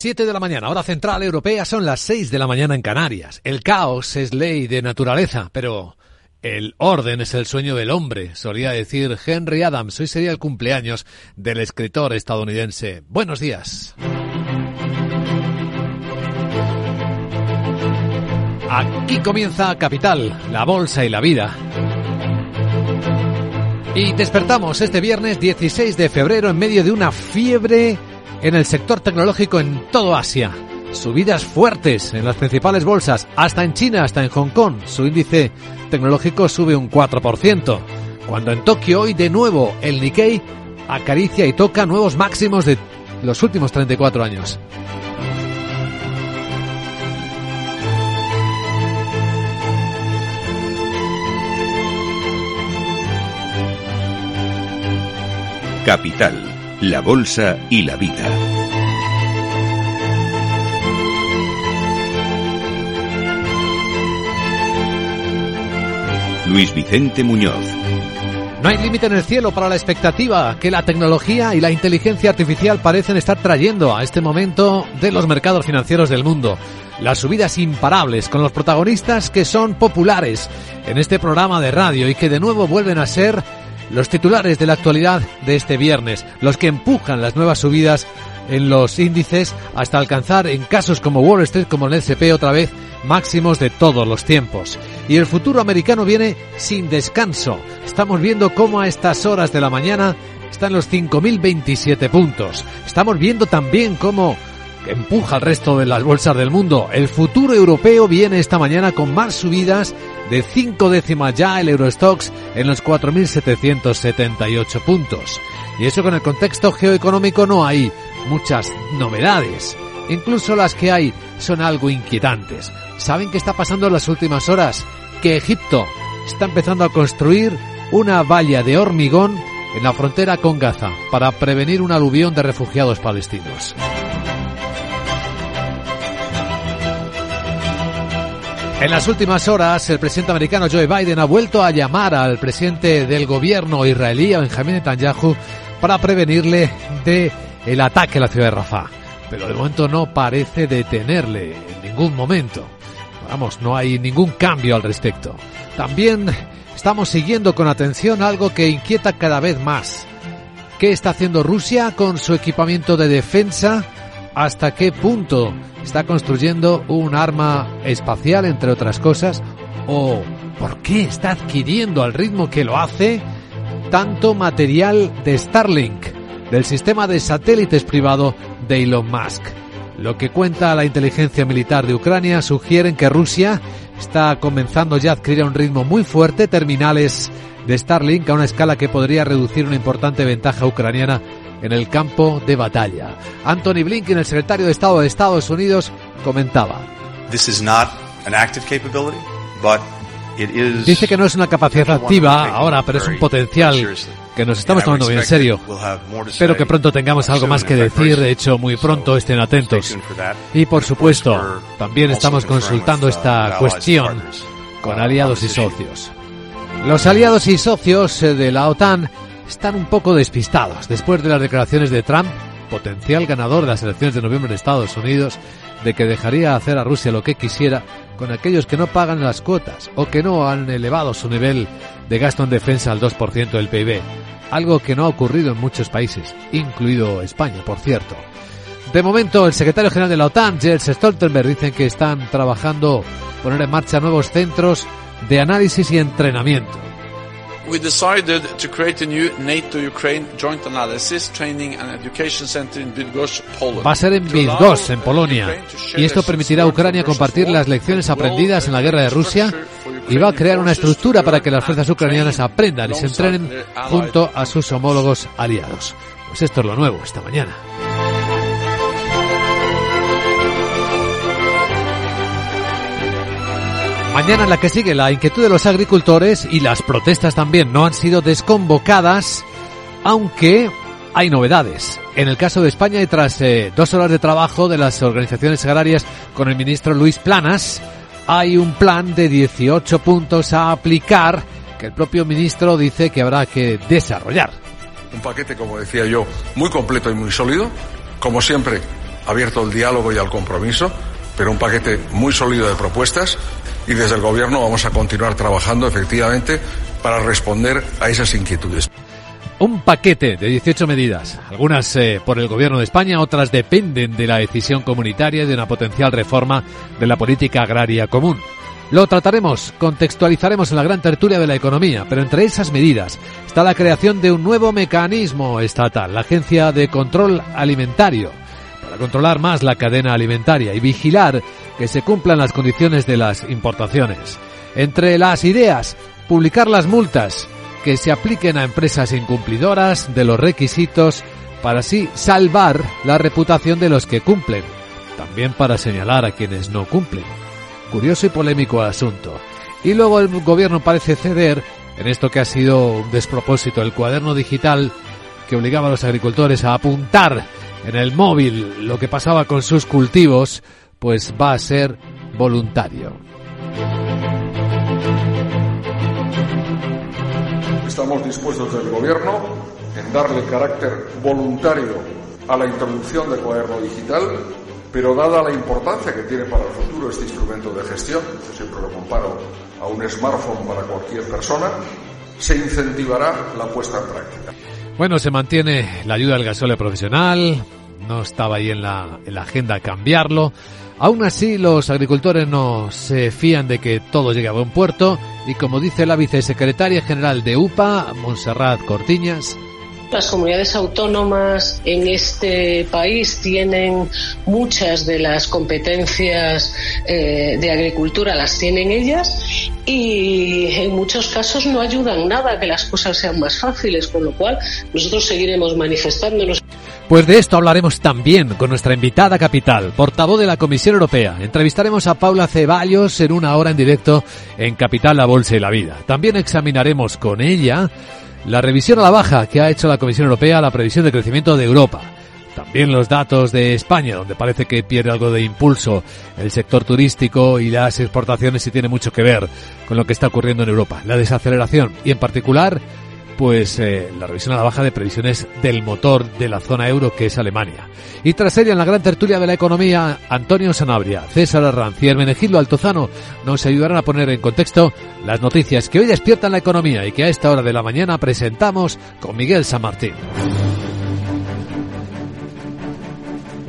7 de la mañana, hora central europea, son las 6 de la mañana en Canarias. El caos es ley de naturaleza, pero el orden es el sueño del hombre, solía decir Henry Adams. Hoy sería el cumpleaños del escritor estadounidense. Buenos días. Aquí comienza Capital, la bolsa y la vida. Y despertamos este viernes 16 de febrero en medio de una fiebre en el sector tecnológico en todo Asia. Subidas fuertes en las principales bolsas, hasta en China, hasta en Hong Kong. Su índice tecnológico sube un 4%. Cuando en Tokio hoy de nuevo el Nikkei acaricia y toca nuevos máximos de los últimos 34 años. Capital, la Bolsa y la Vida. Luis Vicente Muñoz. No hay límite en el cielo para la expectativa que la tecnología y la inteligencia artificial parecen estar trayendo a este momento de los mercados financieros del mundo. Las subidas imparables con los protagonistas que son populares en este programa de radio y que de nuevo vuelven a ser los titulares de la actualidad de este viernes, los que empujan las nuevas subidas en los índices hasta alcanzar en casos como Wall Street, como el S&P otra vez, máximos de todos los tiempos. Y el futuro americano viene sin descanso. Estamos viendo cómo a estas horas de la mañana están los 5.027 puntos. Estamos viendo también cómo empuja al resto de las bolsas del mundo. El futuro europeo viene esta mañana con más subidas de cinco décimas ya el Eurostox en los 4.778 puntos. Y eso con el contexto geoeconómico no hay muchas novedades. Incluso las que hay son algo inquietantes. ¿Saben qué está pasando en las últimas horas? Que Egipto está empezando a construir una valla de hormigón en la frontera con Gaza para prevenir un aluvión de refugiados palestinos. En las últimas horas, el presidente americano Joe Biden ha vuelto a llamar al presidente del gobierno israelí, Benjamin Netanyahu, para prevenirle de el ataque a la ciudad de Rafah. Pero de momento no parece detenerle en ningún momento. Vamos, no hay ningún cambio al respecto. También estamos siguiendo con atención algo que inquieta cada vez más. ¿Qué está haciendo Rusia con su equipamiento de defensa? ¿Hasta qué punto está construyendo un arma espacial, entre otras cosas? ¿O por qué está adquiriendo al ritmo que lo hace tanto material de Starlink, del sistema de satélites privado de Elon Musk? Lo que cuenta la inteligencia militar de Ucrania sugieren que Rusia está comenzando ya a adquirir a un ritmo muy fuerte terminales de Starlink a una escala que podría reducir una importante ventaja ucraniana en el campo de batalla. Anthony Blinken, el secretario de Estado de Estados Unidos, comentaba. Dice que no es una capacidad activa ahora, pero es un potencial que nos estamos tomando muy en serio. Espero que pronto tengamos algo más que decir, de hecho muy pronto estén atentos. Y por supuesto, también estamos consultando esta cuestión con aliados y socios. Los aliados y socios de la OTAN están un poco despistados después de las declaraciones de Trump, potencial ganador de las elecciones de noviembre en Estados Unidos, de que dejaría hacer a Rusia lo que quisiera con aquellos que no pagan las cuotas o que no han elevado su nivel de gasto en defensa al 2% del PIB, algo que no ha ocurrido en muchos países, incluido España, por cierto. De momento, el secretario general de la OTAN, Jens Stoltenberg, dicen que están trabajando poner en marcha nuevos centros de análisis y entrenamiento. We decided to create a new NATO Ukraine Joint Analysis Training and Education Center in Bydgoszcz, Poland. Va a ser en Bydgoszcz, en Polonia, y esto permitirá a Ucrania compartir las lecciones aprendidas en la guerra de Rusia y va a crear una estructura para que las fuerzas ucranianas aprendan y se entrenen junto a sus homólogos aliados. Pues esto es lo nuevo esta mañana. Mañana en la que sigue la inquietud de los agricultores y las protestas también no han sido desconvocadas, aunque hay novedades. En el caso de España y tras eh, dos horas de trabajo de las organizaciones agrarias con el ministro Luis Planas, hay un plan de 18 puntos a aplicar que el propio ministro dice que habrá que desarrollar. Un paquete, como decía yo, muy completo y muy sólido. Como siempre, abierto al diálogo y al compromiso, pero un paquete muy sólido de propuestas y desde el Gobierno vamos a continuar trabajando efectivamente para responder a esas inquietudes. Un paquete de 18 medidas, algunas eh, por el Gobierno de España, otras dependen de la decisión comunitaria y de una potencial reforma de la política agraria común. Lo trataremos, contextualizaremos en la gran tertulia de la economía, pero entre esas medidas está la creación de un nuevo mecanismo estatal, la Agencia de Control Alimentario, controlar más la cadena alimentaria y vigilar que se cumplan las condiciones de las importaciones. Entre las ideas, publicar las multas que se apliquen a empresas incumplidoras de los requisitos para así salvar la reputación de los que cumplen, también para señalar a quienes no cumplen curioso y polémico asunto. Y luego el gobierno parece ceder en esto que ha sido un despropósito, el cuaderno digital que obligaba a los agricultores a apuntar en el móvil lo que pasaba con sus cultivos, pues va a ser voluntario. Estamos dispuestos del gobierno en darle carácter voluntario a la introducción del cuaderno digital pero dada la importancia que tiene para el futuro este instrumento de gestión, yo siempre lo comparo a un smartphone para cualquier persona, se incentivará la puesta en práctica. Bueno, se mantiene la ayuda al gasóleo profesional, no estaba ahí en la, en la agenda cambiarlo. Aún así, los agricultores no se fían de que todo llegue a buen puerto y como dice la vicesecretaria general de UPA, Montserrat Cortiñas, las comunidades autónomas en este país tienen muchas de las competencias eh, de agricultura, las tienen ellas y en muchos casos no ayudan nada a que las cosas sean más fáciles, con lo cual nosotros seguiremos manifestándonos. Pues de esto hablaremos también con nuestra invitada capital, portavoz de la Comisión Europea. Entrevistaremos a Paula Ceballos en una hora en directo en Capital, la Bolsa y la Vida. También examinaremos con ella la revisión a la baja que ha hecho la Comisión Europea a la previsión de crecimiento de Europa. También los datos de España, donde parece que pierde algo de impulso el sector turístico y las exportaciones y tiene mucho que ver con lo que está ocurriendo en Europa. La desaceleración y en particular pues eh, la revisión a la baja de previsiones del motor de la zona euro que es Alemania. Y tras ella en la gran tertulia de la economía, Antonio Sanabria, César Arranz y Hermenegildo Altozano nos ayudarán a poner en contexto las noticias que hoy despiertan la economía y que a esta hora de la mañana presentamos con Miguel San Martín.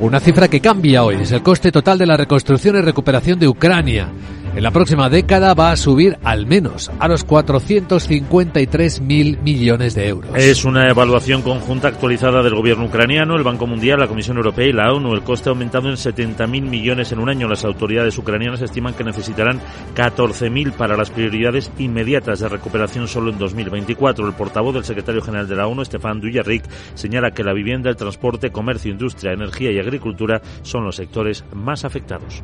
Una cifra que cambia hoy es el coste total de la reconstrucción y recuperación de Ucrania en la próxima década va a subir al menos a los 453 mil millones de euros. Es una evaluación conjunta actualizada del gobierno ucraniano, el Banco Mundial, la Comisión Europea y la ONU. El coste ha aumentado en 70 mil millones en un año. Las autoridades ucranianas estiman que necesitarán 14 mil para las prioridades inmediatas de recuperación solo en 2024. El portavoz del secretario general de la ONU, Stefan Dujarric, señala que la vivienda, el transporte, comercio, industria, energía y agricultura son los sectores más afectados.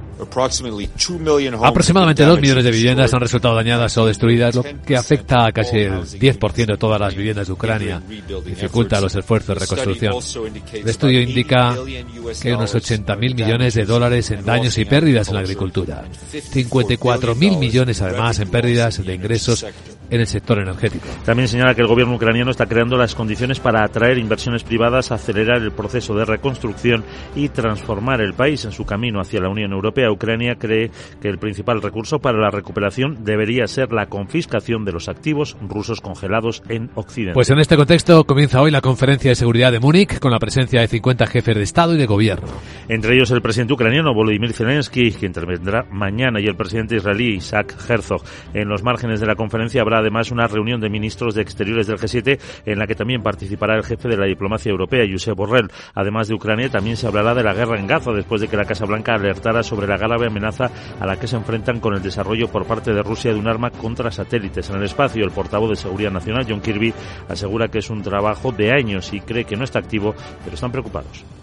Aproximadamente dos millones de viviendas han resultado dañadas o destruidas, lo que afecta a casi el 10% de todas las viviendas de Ucrania dificulta los esfuerzos de reconstrucción. El estudio indica que hay unos 80.000 millones de dólares en daños y pérdidas en la agricultura, 54.000 millones además en pérdidas de ingresos en el sector energético. También señala que el gobierno ucraniano está creando las condiciones para atraer inversiones privadas, acelerar el proceso de reconstrucción y transformar el país en su camino hacia la Unión Europea. Ucrania cree que el principal recurso para la recuperación debería ser la confiscación de los activos rusos congelados en Occidente. Pues en este contexto comienza hoy la conferencia de seguridad de Múnich con la presencia de 50 jefes de Estado y de gobierno. Entre ellos el presidente ucraniano Volodymyr Zelensky, que intervendrá mañana, y el presidente israelí Isaac Herzog. En los márgenes de la conferencia habrá además una reunión de ministros de Exteriores del G7 en la que también participará el jefe de la diplomacia europea, Josep Borrell. Además de Ucrania, también se hablará de la guerra en Gaza después de que la Casa Blanca alertara sobre la grave amenaza a la que se enfrentan con el desarrollo por parte de Rusia de un arma contra satélites en el espacio. El portavoz de Seguridad Nacional, John Kirby, asegura que es un trabajo de años y cree que no está activo, pero están preocupados.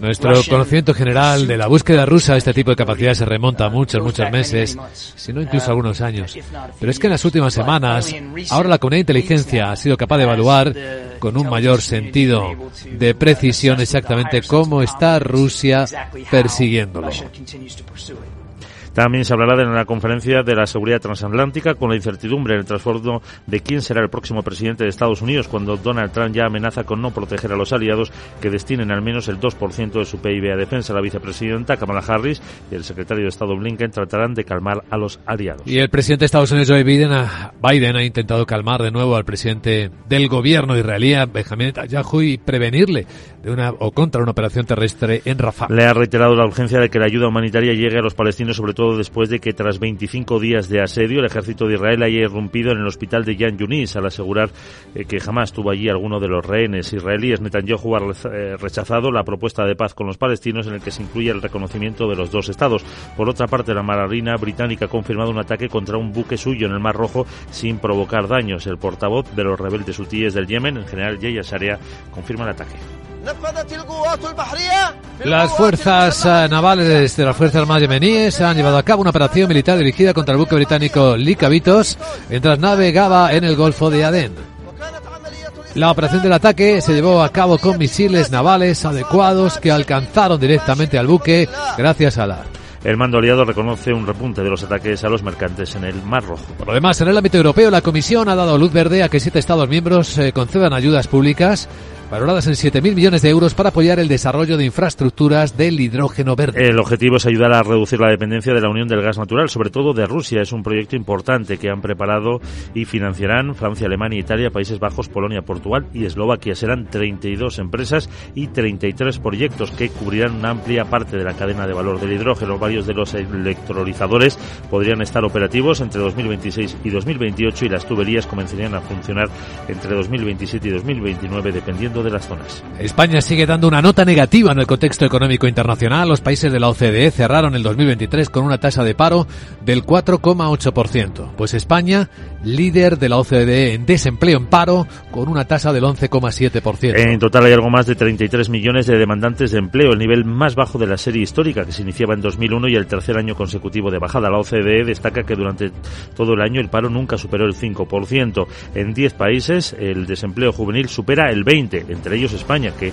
Nuestro conocimiento general de la búsqueda rusa de este tipo de capacidades se remonta a muchos, muchos meses, si no incluso algunos años. Pero es que en las últimas semanas, ahora la comunidad de inteligencia ha sido capaz de evaluar con un mayor sentido de precisión exactamente cómo está Rusia persiguiéndolo. También se hablará en la conferencia de la seguridad transatlántica con la incertidumbre en el trasfondo de quién será el próximo presidente de Estados Unidos cuando Donald Trump ya amenaza con no proteger a los aliados que destinen al menos el 2% de su PIB a defensa. La vicepresidenta Kamala Harris y el secretario de Estado Blinken tratarán de calmar a los aliados. Y el presidente de Estados Unidos, Joe Biden, ha, Biden, ha intentado calmar de nuevo al presidente del gobierno israelí, Benjamin Netanyahu, y prevenirle de una o contra una operación terrestre en Rafah. Le ha reiterado la urgencia de que la ayuda humanitaria llegue a los palestinos, sobre todo después de que tras 25 días de asedio el ejército de Israel haya irrumpido en el hospital de Yan Yunis al asegurar eh, que jamás tuvo allí alguno de los rehenes israelíes. Netanyahu ha eh, rechazado la propuesta de paz con los palestinos en el que se incluye el reconocimiento de los dos estados. Por otra parte, la Marina británica ha confirmado un ataque contra un buque suyo en el Mar Rojo sin provocar daños. El portavoz de los rebeldes hutíes del Yemen, el general Yeya Sharia, confirma el ataque. Las fuerzas eh, navales de las Fuerzas Armadas yemeníes han llevado a cabo una operación militar dirigida contra el buque británico Licavitos mientras navegaba en el Golfo de Adén. La operación del ataque se llevó a cabo con misiles navales adecuados que alcanzaron directamente al buque gracias a la el mando aliado reconoce un repunte de los ataques a los mercantes en el Mar Rojo. Por lo demás, en el ámbito europeo, la Comisión ha dado luz verde a que siete Estados miembros eh, concedan ayudas públicas valoradas en 7.000 millones de euros para apoyar el desarrollo de infraestructuras del hidrógeno verde. El objetivo es ayudar a reducir la dependencia de la Unión del Gas Natural, sobre todo de Rusia. Es un proyecto importante que han preparado y financiarán Francia, Alemania, Italia, Países Bajos, Polonia, Portugal y Eslovaquia. Serán 32 empresas y 33 proyectos que cubrirán una amplia parte de la cadena de valor del hidrógeno. Varios de los electrolizadores podrían estar operativos entre 2026 y 2028 y las tuberías comenzarían a funcionar entre 2027 y 2029 dependiendo de las zonas. España sigue dando una nota negativa en el contexto económico internacional. Los países de la OCDE cerraron el 2023 con una tasa de paro del 4,8%. Pues España, líder de la OCDE en desempleo en paro, con una tasa del 11,7%. En total hay algo más de 33 millones de demandantes de empleo, el nivel más bajo de la serie histórica que se iniciaba en 2001 y el tercer año consecutivo de bajada. La OCDE destaca que durante todo el año el paro nunca superó el 5%. En 10 países el desempleo juvenil supera el 20%, entre ellos España, que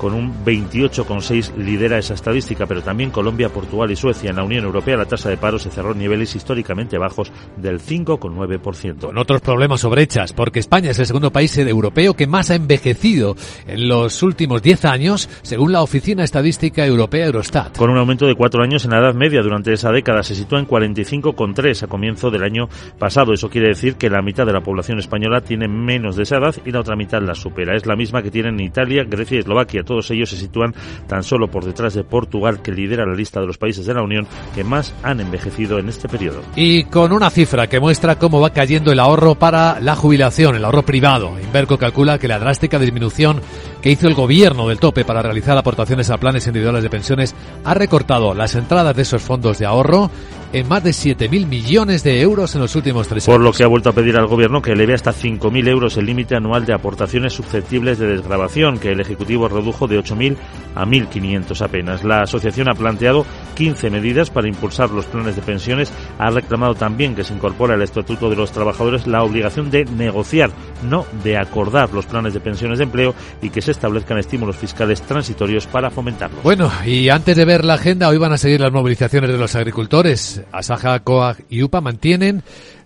con un 28,6 lidera esa estadística, pero también Colombia, Portugal y Suecia. En la Unión Europea la tasa de paro se cerró en niveles históricamente bajos del 5,9%. Con otros problemas o brechas, porque España es el segundo país europeo que más ha envejecido en los últimos 10 años, según la Oficina Estadística Europea Eurostat. Con un aumento de 4 años en la edad media durante esa década, se sitúa en 45,3 a comienzo del año pasado. Eso quiere decir que la mitad de la población española tiene menos de esa edad y la otra mitad la supera. Es la misma que tienen Italia, Grecia y Eslovaquia todos ellos se sitúan tan solo por detrás de Portugal, que lidera la lista de los países de la Unión que más han envejecido en este periodo. Y con una cifra que muestra cómo va cayendo el ahorro para la jubilación, el ahorro privado. Inverco calcula que la drástica disminución que hizo el gobierno del tope para realizar aportaciones a planes individuales de pensiones ha recortado las entradas de esos fondos de ahorro en más de 7.000 millones de euros en los últimos tres años. Por lo que ha vuelto a pedir al Gobierno que eleve hasta 5.000 euros el límite anual de aportaciones susceptibles de desgrabación, que el Ejecutivo redujo de 8.000 a 1.500 apenas. La asociación ha planteado 15 medidas para impulsar los planes de pensiones. Ha reclamado también que se incorpore al Estatuto de los Trabajadores la obligación de negociar, no de acordar los planes de pensiones de empleo y que se establezcan estímulos fiscales transitorios para fomentarlos. Bueno, y antes de ver la agenda, hoy van a seguir las movilizaciones de los agricultores. Asaja, COAG y UPA mantienen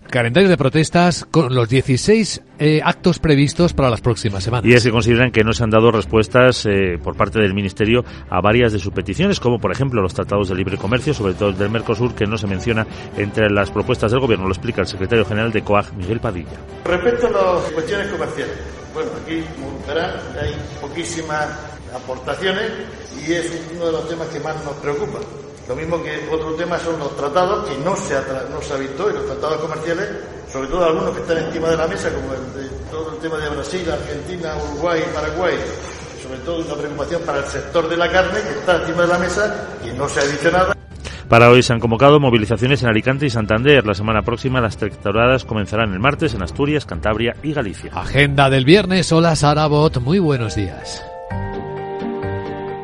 calendario de protestas con los 16 eh, actos previstos para las próximas semanas. Y es que consideran que no se han dado respuestas eh, por parte del Ministerio a varias de sus peticiones, como por ejemplo los tratados de libre comercio, sobre todo el del Mercosur, que no se menciona entre las propuestas del Gobierno. Lo explica el secretario general de COAG, Miguel Padilla. Respecto a las cuestiones comerciales, bueno, aquí, como hay poquísimas aportaciones y es uno de los temas que más nos preocupa. Lo mismo que otro tema son los tratados, que no se ha, no se ha visto, y los tratados comerciales, sobre todo algunos que están encima de la mesa, como el de, todo el tema de Brasil, Argentina, Uruguay, Paraguay, sobre todo una preocupación para el sector de la carne, que está encima de la mesa y no se ha dicho nada. Para hoy se han convocado movilizaciones en Alicante y Santander. La semana próxima las tractoradas comenzarán el martes en Asturias, Cantabria y Galicia. Agenda del viernes. Hola Sarabot, muy buenos días.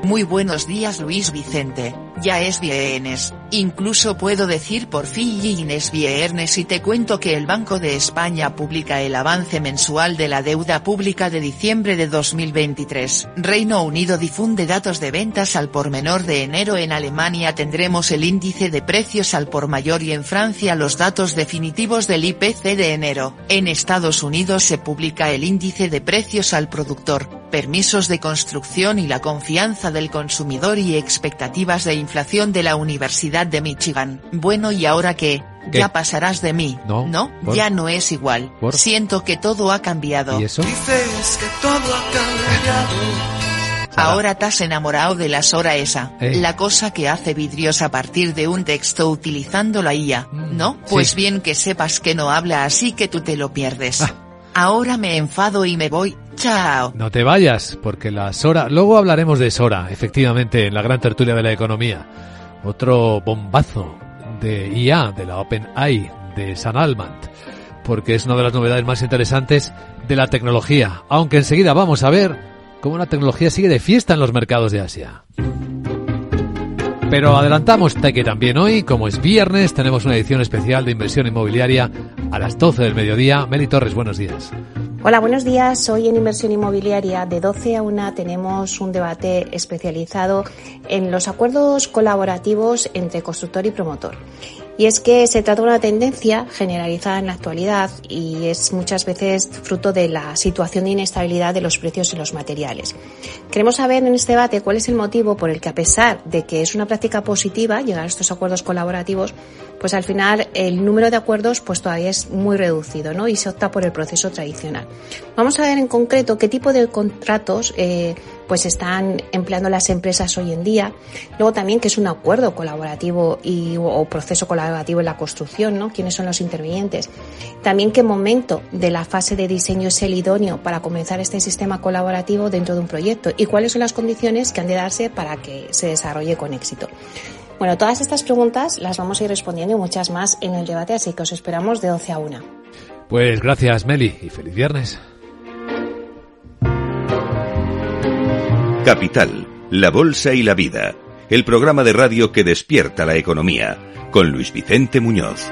Muy buenos días Luis Vicente. Ya es viernes, incluso puedo decir por fin es viernes y te cuento que el Banco de España publica el avance mensual de la deuda pública de diciembre de 2023. Reino Unido difunde datos de ventas al por menor de enero en Alemania tendremos el índice de precios al por mayor y en Francia los datos definitivos del IPC de enero. En Estados Unidos se publica el índice de precios al productor permisos de construcción y la confianza del consumidor y expectativas de inflación de la Universidad de Michigan. Bueno, ¿y ahora qué? Ya pasarás de mí. No. ¿No? Ya no es igual. Siento que todo ha cambiado. ¿Y eso? Dices que todo ha cambiado. Ahora estás enamorado de la Sora esa, Eh. la cosa que hace vidrios a partir de un texto utilizando la IA, ¿no? Pues sí. bien que sepas que no habla así que tú te lo pierdes. Ah. Ahora me enfado y me voy. Chao. No te vayas, porque la Sora... Luego hablaremos de Sora, efectivamente, en la gran tertulia de la economía. Otro bombazo de IA, de la OpenAI, de San Almant, porque es una de las novedades más interesantes de la tecnología. Aunque enseguida vamos a ver cómo la tecnología sigue de fiesta en los mercados de Asia. Pero adelantamos que también hoy, como es viernes, tenemos una edición especial de inversión inmobiliaria a las 12 del mediodía. Meli Torres, buenos días. Hola, buenos días. Hoy en Inversión Inmobiliaria de 12 a 1 tenemos un debate especializado en los acuerdos colaborativos entre constructor y promotor. Y es que se trata de una tendencia generalizada en la actualidad y es muchas veces fruto de la situación de inestabilidad de los precios y los materiales. Queremos saber en este debate cuál es el motivo por el que a pesar de que es una práctica positiva llegar a estos acuerdos colaborativos, pues al final el número de acuerdos pues todavía es muy reducido, ¿no? Y se opta por el proceso tradicional. Vamos a ver en concreto qué tipo de contratos eh, pues están empleando las empresas hoy en día. Luego también qué es un acuerdo colaborativo y, o proceso colaborativo en la construcción, ¿no? Quiénes son los intervinientes. También qué momento de la fase de diseño es el idóneo para comenzar este sistema colaborativo dentro de un proyecto y cuáles son las condiciones que han de darse para que se desarrolle con éxito. Bueno, todas estas preguntas las vamos a ir respondiendo y muchas más en el debate, así que os esperamos de 12 a 1. Pues gracias, Meli, y feliz viernes. Capital, la Bolsa y la Vida. El programa de radio que despierta la economía. Con Luis Vicente Muñoz.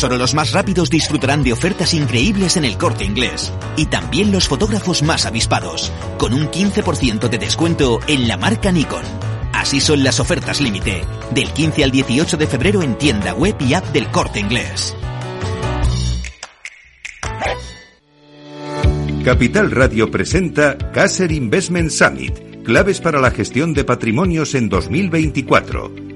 Solo los más rápidos disfrutarán de ofertas increíbles en el corte inglés. Y también los fotógrafos más avispados, con un 15% de descuento en la marca Nikon. Así son las ofertas límite, del 15 al 18 de febrero en tienda web y app del corte inglés. Capital Radio presenta Caser Investment Summit, claves para la gestión de patrimonios en 2024.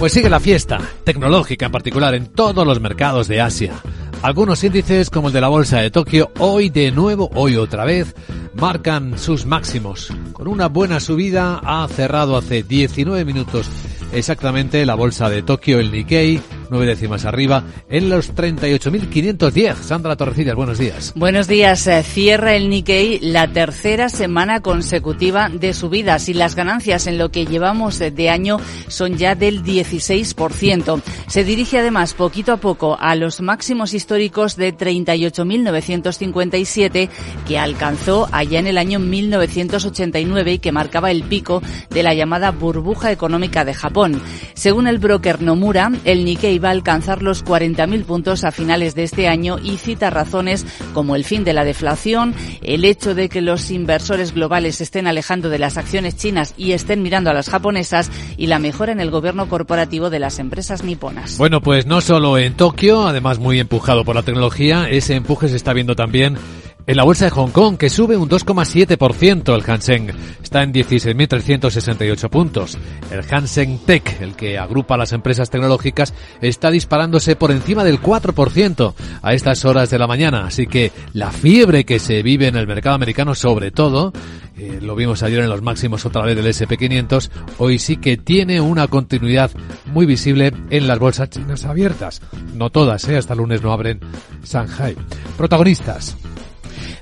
Pues sigue la fiesta, tecnológica en particular, en todos los mercados de Asia. Algunos índices, como el de la Bolsa de Tokio, hoy de nuevo, hoy otra vez, marcan sus máximos. Con una buena subida ha cerrado hace 19 minutos exactamente la Bolsa de Tokio, el Nikkei, nueve décimas arriba en los 38.510. Sandra Torrecillas, buenos días. Buenos días. Eh, cierra el Nikkei la tercera semana consecutiva de subidas y las ganancias en lo que llevamos de año son ya del 16%. Se dirige además poquito a poco a los máximos históricos de 38.957 que alcanzó allá en el año 1989 y que marcaba el pico de la llamada burbuja económica de Japón. Según el broker Nomura, el Nikkei va a alcanzar los 40.000 puntos a finales de este año y cita razones como el fin de la deflación, el hecho de que los inversores globales estén alejando de las acciones chinas y estén mirando a las japonesas y la mejora en el gobierno corporativo de las empresas niponas. Bueno, pues no solo en Tokio, además muy empujado por la tecnología, ese empuje se está viendo también en la bolsa de Hong Kong, que sube un 2,7%, el Hansen está en 16.368 puntos. El Hansen Tech, el que agrupa las empresas tecnológicas, está disparándose por encima del 4% a estas horas de la mañana. Así que la fiebre que se vive en el mercado americano, sobre todo, eh, lo vimos ayer en los máximos otra vez del SP500, hoy sí que tiene una continuidad muy visible en las bolsas chinas abiertas. No todas, ¿eh? hasta el lunes no abren Shanghai. Protagonistas.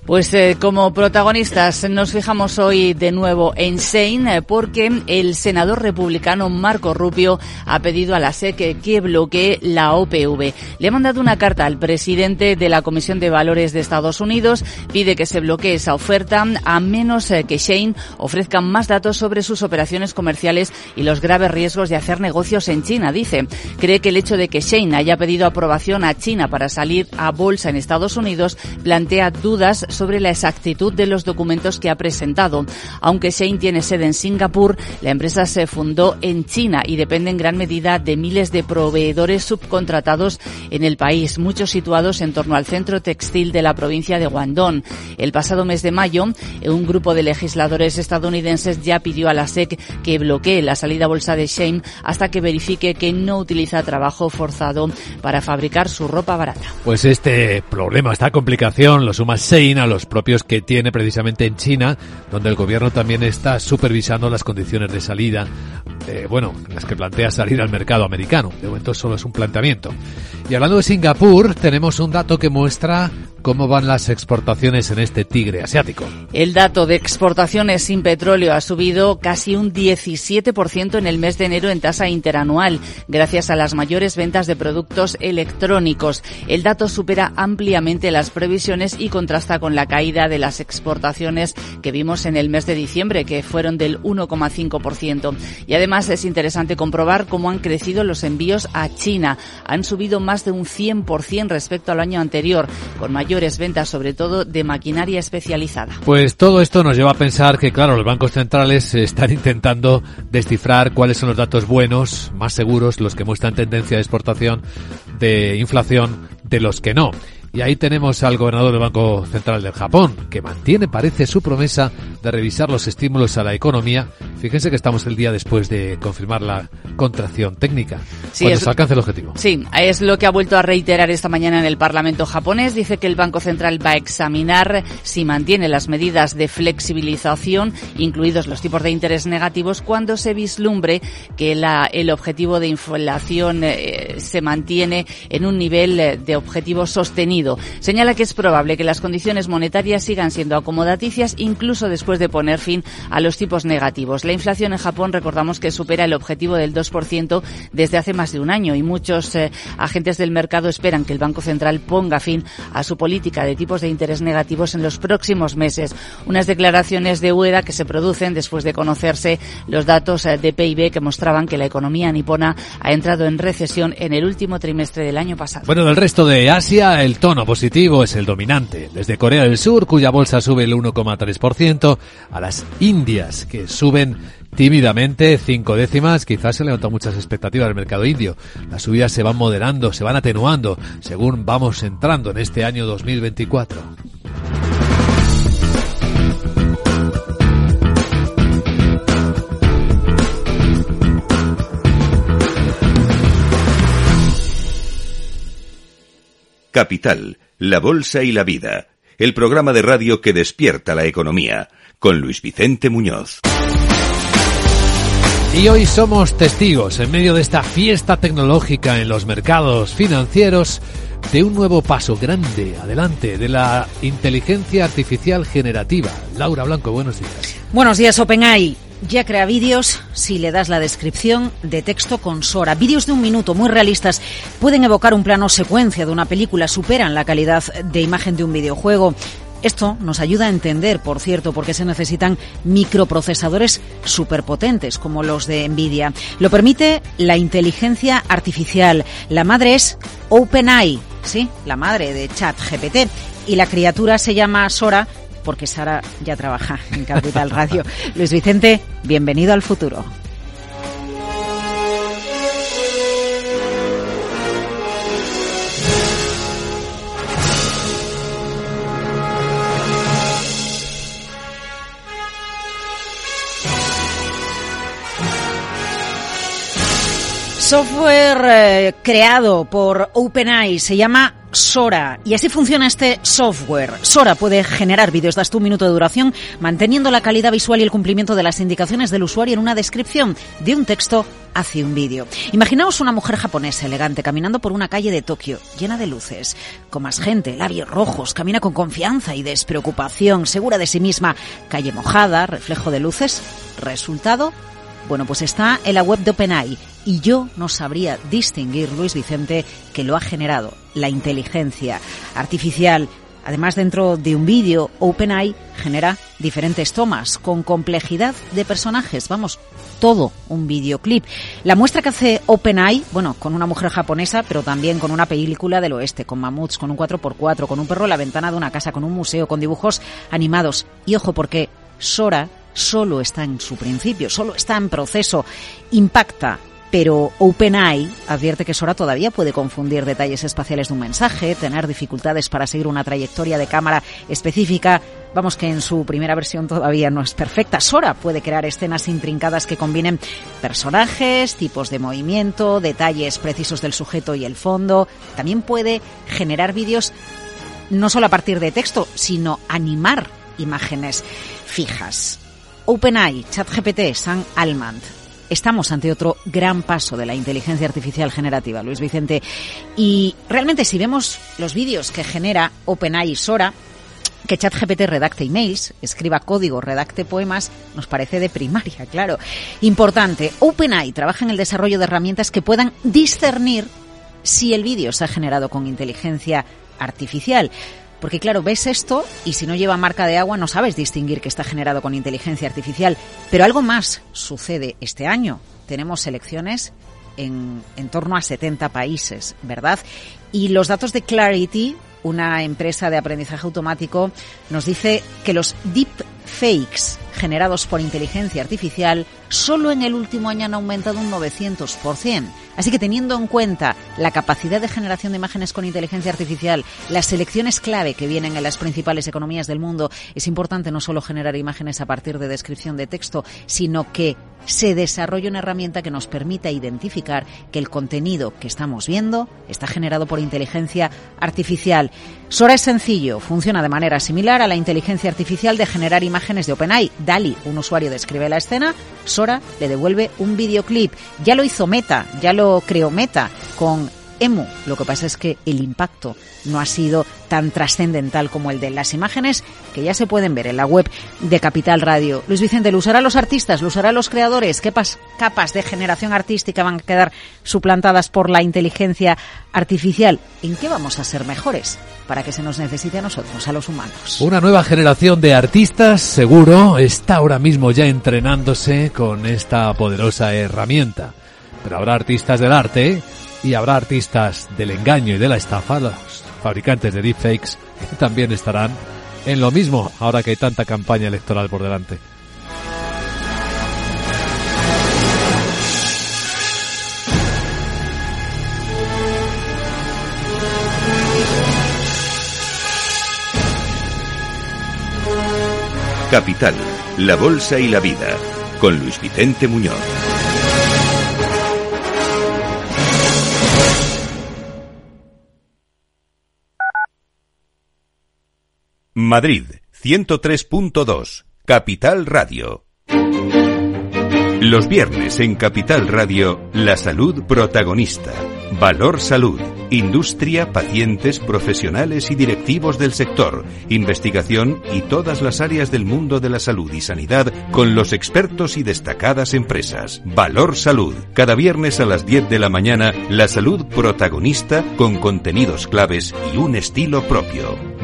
Pues eh, como protagonistas nos fijamos hoy de nuevo en Shane eh, porque el senador republicano Marco Rubio ha pedido a la SEC que bloquee la OPV. Le ha mandado una carta al presidente de la Comisión de Valores de Estados Unidos, pide que se bloquee esa oferta a menos eh, que Shane ofrezca más datos sobre sus operaciones comerciales y los graves riesgos de hacer negocios en China, dice. Cree que el hecho de que Shane haya pedido aprobación a China para salir a bolsa en Estados Unidos plantea dudas la exactitud de los documentos que ha presentado. Aunque Shane tiene sede en Singapur, la empresa se fundó en China y depende en gran medida de miles de proveedores subcontratados en el país, muchos situados en torno al centro textil de la provincia de Guangdong. El pasado mes de mayo, un grupo de legisladores estadounidenses ya pidió a la SEC que bloquee la salida bolsa de Shane hasta que verifique que no utiliza trabajo forzado para fabricar su ropa barata. Pues este problema, esta complicación, lo suma Shane a los propios que tiene precisamente en China, donde el gobierno también está supervisando las condiciones de salida, bueno, las que plantea salir al mercado americano. De momento solo es un planteamiento. Y hablando de Singapur, tenemos un dato que muestra cómo van las exportaciones en este tigre asiático. El dato de exportaciones sin petróleo ha subido casi un 17% en el mes de enero en tasa interanual, gracias a las mayores ventas de productos electrónicos. El dato supera ampliamente las previsiones y contrasta con la caída de las exportaciones que vimos en el mes de diciembre, que fueron del 1,5%. Y además es interesante comprobar cómo han crecido los envíos a China. Han subido más de un 100% respecto al año anterior, con mayores ventas sobre todo de maquinaria especializada. Pues todo esto nos lleva a pensar que, claro, los bancos centrales están intentando descifrar cuáles son los datos buenos, más seguros, los que muestran tendencia de exportación, de inflación, de los que no. Y ahí tenemos al gobernador del Banco Central del Japón, que mantiene, parece, su promesa de revisar los estímulos a la economía. Fíjense que estamos el día después de confirmar la contracción técnica, sí, cuando se alcance el objetivo. Sí, es lo que ha vuelto a reiterar esta mañana en el Parlamento japonés. Dice que el Banco Central va a examinar si mantiene las medidas de flexibilización, incluidos los tipos de interés negativos, cuando se vislumbre que la, el objetivo de inflación eh, se mantiene en un nivel eh, de objetivo sostenido Señala que es probable que las condiciones monetarias sigan siendo acomodaticias incluso después de poner fin a los tipos negativos. La inflación en Japón, recordamos que supera el objetivo del 2% desde hace más de un año y muchos eh, agentes del mercado esperan que el Banco Central ponga fin a su política de tipos de interés negativos en los próximos meses. Unas declaraciones de UEDA que se producen después de conocerse los datos eh, de PIB que mostraban que la economía nipona ha entrado en recesión en el último trimestre del año pasado. Bueno, del resto de Asia, el tono positivo es el dominante. Desde Corea del Sur, cuya bolsa sube el 1,3%, a las Indias, que suben tímidamente cinco décimas. Quizás se levantan muchas expectativas del mercado indio. Las subidas se van moderando, se van atenuando, según vamos entrando en este año 2024. Capital, la Bolsa y la Vida, el programa de radio que despierta la economía, con Luis Vicente Muñoz. Y hoy somos testigos, en medio de esta fiesta tecnológica en los mercados financieros, de un nuevo paso grande adelante de la inteligencia artificial generativa. Laura Blanco, buenos días. Buenos días, OpenAI. Ya crea vídeos si le das la descripción de texto con Sora. Vídeos de un minuto muy realistas pueden evocar un plano secuencia de una película, superan la calidad de imagen de un videojuego. Esto nos ayuda a entender, por cierto, por qué se necesitan microprocesadores superpotentes como los de Nvidia. Lo permite la inteligencia artificial. La madre es OpenAI, sí, la madre de ChatGPT. Y la criatura se llama Sora porque Sara ya trabaja en Capital Radio. Luis Vicente, bienvenido al futuro. Software eh, creado por OpenAI se llama Sora. Y así funciona este software. Sora puede generar vídeos de hasta un minuto de duración, manteniendo la calidad visual y el cumplimiento de las indicaciones del usuario en una descripción de un texto hacia un vídeo. Imaginaos una mujer japonesa elegante caminando por una calle de Tokio, llena de luces, con más gente, labios rojos, camina con confianza y despreocupación, segura de sí misma, calle mojada, reflejo de luces. Resultado, bueno, pues está en la web de OpenAI y yo no sabría distinguir, Luis Vicente, que lo ha generado la inteligencia artificial. Además, dentro de un vídeo, OpenAI genera diferentes tomas con complejidad de personajes. Vamos, todo un videoclip. La muestra que hace OpenAI, bueno, con una mujer japonesa, pero también con una película del oeste, con mamuts, con un 4x4, con un perro en la ventana de una casa, con un museo, con dibujos animados. Y ojo, porque Sora solo está en su principio, solo está en proceso, impacta. Pero OpenAI advierte que Sora todavía puede confundir detalles espaciales de un mensaje, tener dificultades para seguir una trayectoria de cámara específica. Vamos que en su primera versión todavía no es perfecta. Sora puede crear escenas intrincadas que combinen personajes, tipos de movimiento, detalles precisos del sujeto y el fondo. También puede generar vídeos no solo a partir de texto, sino animar imágenes fijas. OpenAI, ChatGPT, San Almand. Estamos ante otro gran paso de la inteligencia artificial generativa, Luis Vicente. Y realmente si vemos los vídeos que genera OpenAI Sora, que ChatGPT redacte emails, escriba código, redacte poemas, nos parece de primaria, claro. Importante, OpenAI trabaja en el desarrollo de herramientas que puedan discernir si el vídeo se ha generado con inteligencia artificial. Porque claro, ves esto y si no lleva marca de agua no sabes distinguir que está generado con inteligencia artificial. Pero algo más sucede este año. Tenemos elecciones en, torno a 70 países, ¿verdad? Y los datos de Clarity, una empresa de aprendizaje automático, nos dice que los deepfakes generados por inteligencia artificial solo en el último año han aumentado un 900%. Así que teniendo en cuenta la capacidad de generación de imágenes con inteligencia artificial, las selecciones clave que vienen en las principales economías del mundo, es importante no solo generar imágenes a partir de descripción de texto, sino que se desarrolle una herramienta que nos permita identificar que el contenido que estamos viendo está generado por inteligencia artificial. Sora es sencillo, funciona de manera similar a la inteligencia artificial de generar imágenes de OpenAI. DALI, un usuario describe la escena, Sora le devuelve un videoclip. Ya lo hizo Meta, ya lo creó Meta con Emu. Lo que pasa es que el impacto no ha sido tan trascendental como el de las imágenes que ya se pueden ver en la web de Capital Radio. Luis Vicente, ¿lo usará los artistas? ¿Lo usará los creadores? ¿Qué capas de generación artística van a quedar suplantadas por la inteligencia artificial? ¿En qué vamos a ser mejores para que se nos necesite a nosotros, a los humanos? Una nueva generación de artistas, seguro, está ahora mismo ya entrenándose con esta poderosa herramienta. Pero habrá artistas del arte y habrá artistas del engaño y de la estafa, los fabricantes de deepfakes, que también estarán en lo mismo ahora que hay tanta campaña electoral por delante. Capital, la Bolsa y la Vida, con Luis Vicente Muñoz. Madrid, 103.2, Capital Radio. Los viernes en Capital Radio, la salud protagonista. Valor Salud. Industria, pacientes, profesionales y directivos del sector. Investigación y todas las áreas del mundo de la salud y sanidad con los expertos y destacadas empresas. Valor Salud. Cada viernes a las 10 de la mañana, la salud protagonista con contenidos claves y un estilo propio.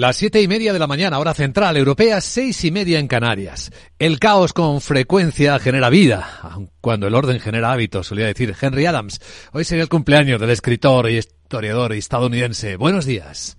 Las siete y media de la mañana, hora central europea, seis y media en Canarias. El caos con frecuencia genera vida, cuando el orden genera hábitos, solía decir Henry Adams. Hoy sería el cumpleaños del escritor y historiador estadounidense. Buenos días.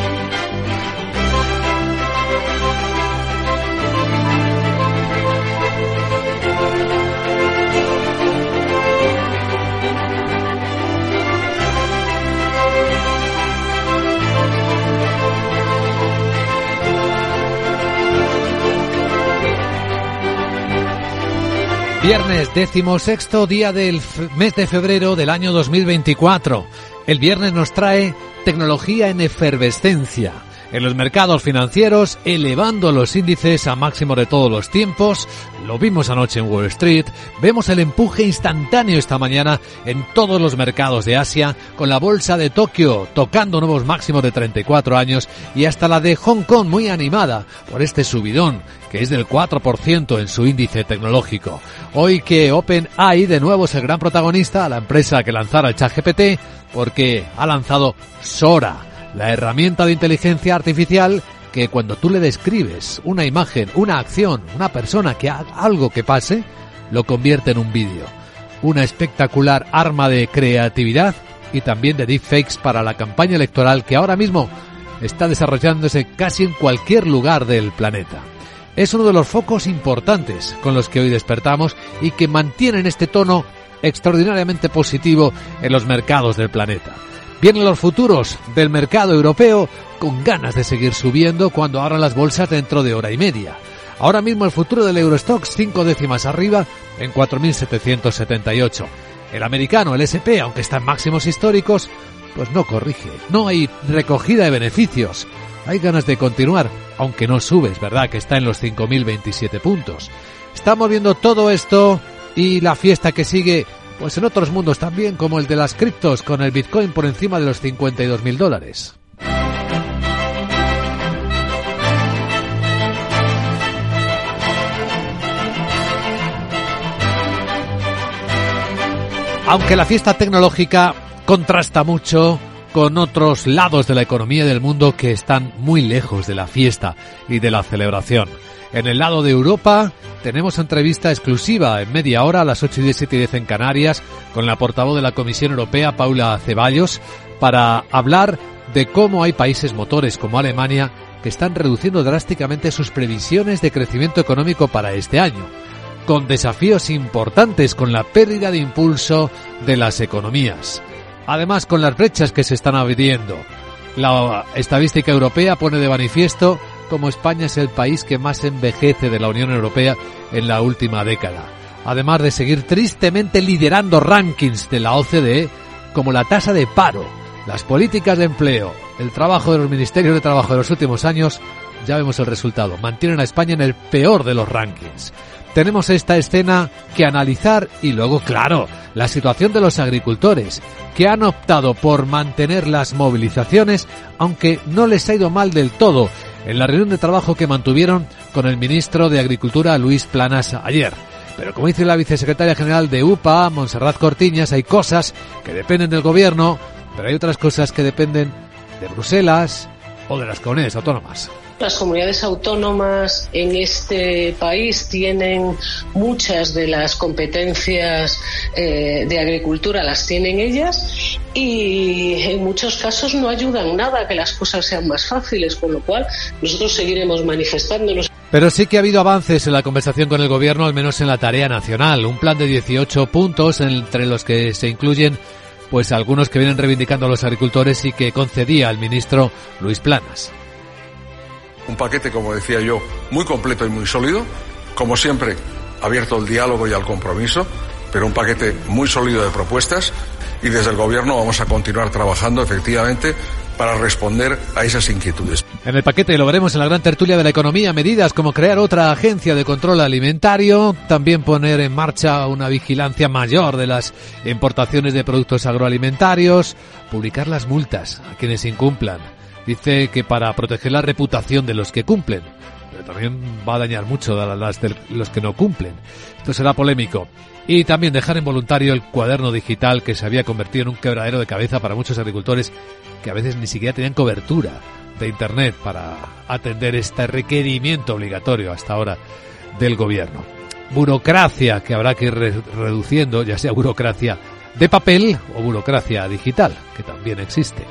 Viernes décimo sexto día del mes de febrero del año 2024. El viernes nos trae tecnología en efervescencia en los mercados financieros, elevando los índices a máximo de todos los tiempos. Lo vimos anoche en Wall Street. Vemos el empuje instantáneo esta mañana en todos los mercados de Asia, con la bolsa de Tokio tocando nuevos máximos de 34 años y hasta la de Hong Kong muy animada por este subidón que es del 4% en su índice tecnológico. Hoy que OpenAI de nuevo es el gran protagonista, la empresa que lanzara el ChatGPT, porque ha lanzado Sora la herramienta de inteligencia artificial que cuando tú le describes una imagen, una acción, una persona que haga algo que pase, lo convierte en un vídeo. Una espectacular arma de creatividad y también de deepfakes para la campaña electoral que ahora mismo está desarrollándose casi en cualquier lugar del planeta. Es uno de los focos importantes con los que hoy despertamos y que mantienen este tono extraordinariamente positivo en los mercados del planeta. Vienen los futuros del mercado europeo con ganas de seguir subiendo cuando abran las bolsas dentro de hora y media. Ahora mismo el futuro del Eurostox cinco décimas arriba en 4.778. El americano, el SP, aunque está en máximos históricos, pues no corrige. No hay recogida de beneficios. Hay ganas de continuar, aunque no subes, ¿verdad? Que está en los 5.027 puntos. Estamos viendo todo esto y la fiesta que sigue pues en otros mundos también, como el de las criptos, con el Bitcoin por encima de los 52 mil dólares. Aunque la fiesta tecnológica contrasta mucho con otros lados de la economía del mundo que están muy lejos de la fiesta y de la celebración. En el lado de Europa tenemos entrevista exclusiva en media hora a las 8 y 10, y 10 en Canarias con la portavoz de la Comisión Europea, Paula Ceballos, para hablar de cómo hay países motores como Alemania que están reduciendo drásticamente sus previsiones de crecimiento económico para este año, con desafíos importantes con la pérdida de impulso de las economías. Además, con las brechas que se están abriendo. La estadística europea pone de manifiesto como España es el país que más envejece de la Unión Europea en la última década. Además de seguir tristemente liderando rankings de la OCDE como la tasa de paro, las políticas de empleo, el trabajo de los ministerios de trabajo de los últimos años, ya vemos el resultado. Mantienen a España en el peor de los rankings. Tenemos esta escena que analizar y luego, claro, la situación de los agricultores, que han optado por mantener las movilizaciones, aunque no les ha ido mal del todo en la reunión de trabajo que mantuvieron con el ministro de Agricultura Luis Planas ayer. Pero como dice la vicesecretaria general de UPA, Montserrat Cortiñas, hay cosas que dependen del gobierno, pero hay otras cosas que dependen de Bruselas o de las comunidades autónomas. Las comunidades autónomas en este país tienen muchas de las competencias eh, de agricultura, las tienen ellas y en muchos casos no ayudan nada a que las cosas sean más fáciles, con lo cual nosotros seguiremos manifestándonos. Pero sí que ha habido avances en la conversación con el gobierno, al menos en la tarea nacional. Un plan de 18 puntos entre los que se incluyen pues algunos que vienen reivindicando a los agricultores y que concedía el ministro Luis Planas. Un paquete, como decía yo, muy completo y muy sólido, como siempre, abierto al diálogo y al compromiso, pero un paquete muy sólido de propuestas. Y desde el Gobierno vamos a continuar trabajando efectivamente para responder a esas inquietudes. En el paquete lo veremos en la gran tertulia de la economía, medidas como crear otra agencia de control alimentario, también poner en marcha una vigilancia mayor de las importaciones de productos agroalimentarios, publicar las multas a quienes incumplan Dice que para proteger la reputación de los que cumplen, pero también va a dañar mucho a los que no cumplen. Esto será polémico. Y también dejar en voluntario el cuaderno digital que se había convertido en un quebradero de cabeza para muchos agricultores que a veces ni siquiera tenían cobertura de Internet para atender este requerimiento obligatorio hasta ahora del gobierno. Burocracia que habrá que ir reduciendo, ya sea burocracia de papel o burocracia digital, que también existe.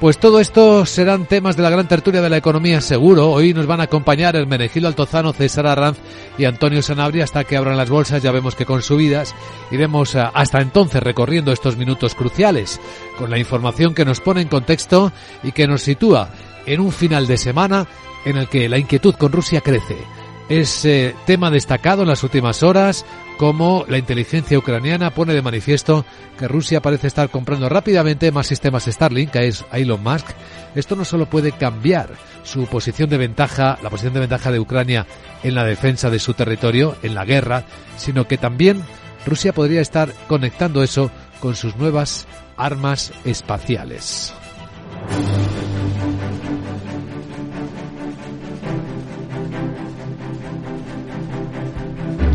Pues todo esto serán temas de la gran tertulia de la economía seguro. Hoy nos van a acompañar el Menegilo Altozano, César Arranz y Antonio Sanabria hasta que abran las bolsas. Ya vemos que con subidas iremos eh, hasta entonces recorriendo estos minutos cruciales con la información que nos pone en contexto y que nos sitúa en un final de semana en el que la inquietud con Rusia crece. Es eh, tema destacado en las últimas horas, como la inteligencia ucraniana pone de manifiesto que Rusia parece estar comprando rápidamente más sistemas Starlink, que es Elon Musk. Esto no solo puede cambiar su posición de ventaja, la posición de ventaja de Ucrania en la defensa de su territorio, en la guerra, sino que también Rusia podría estar conectando eso con sus nuevas armas espaciales.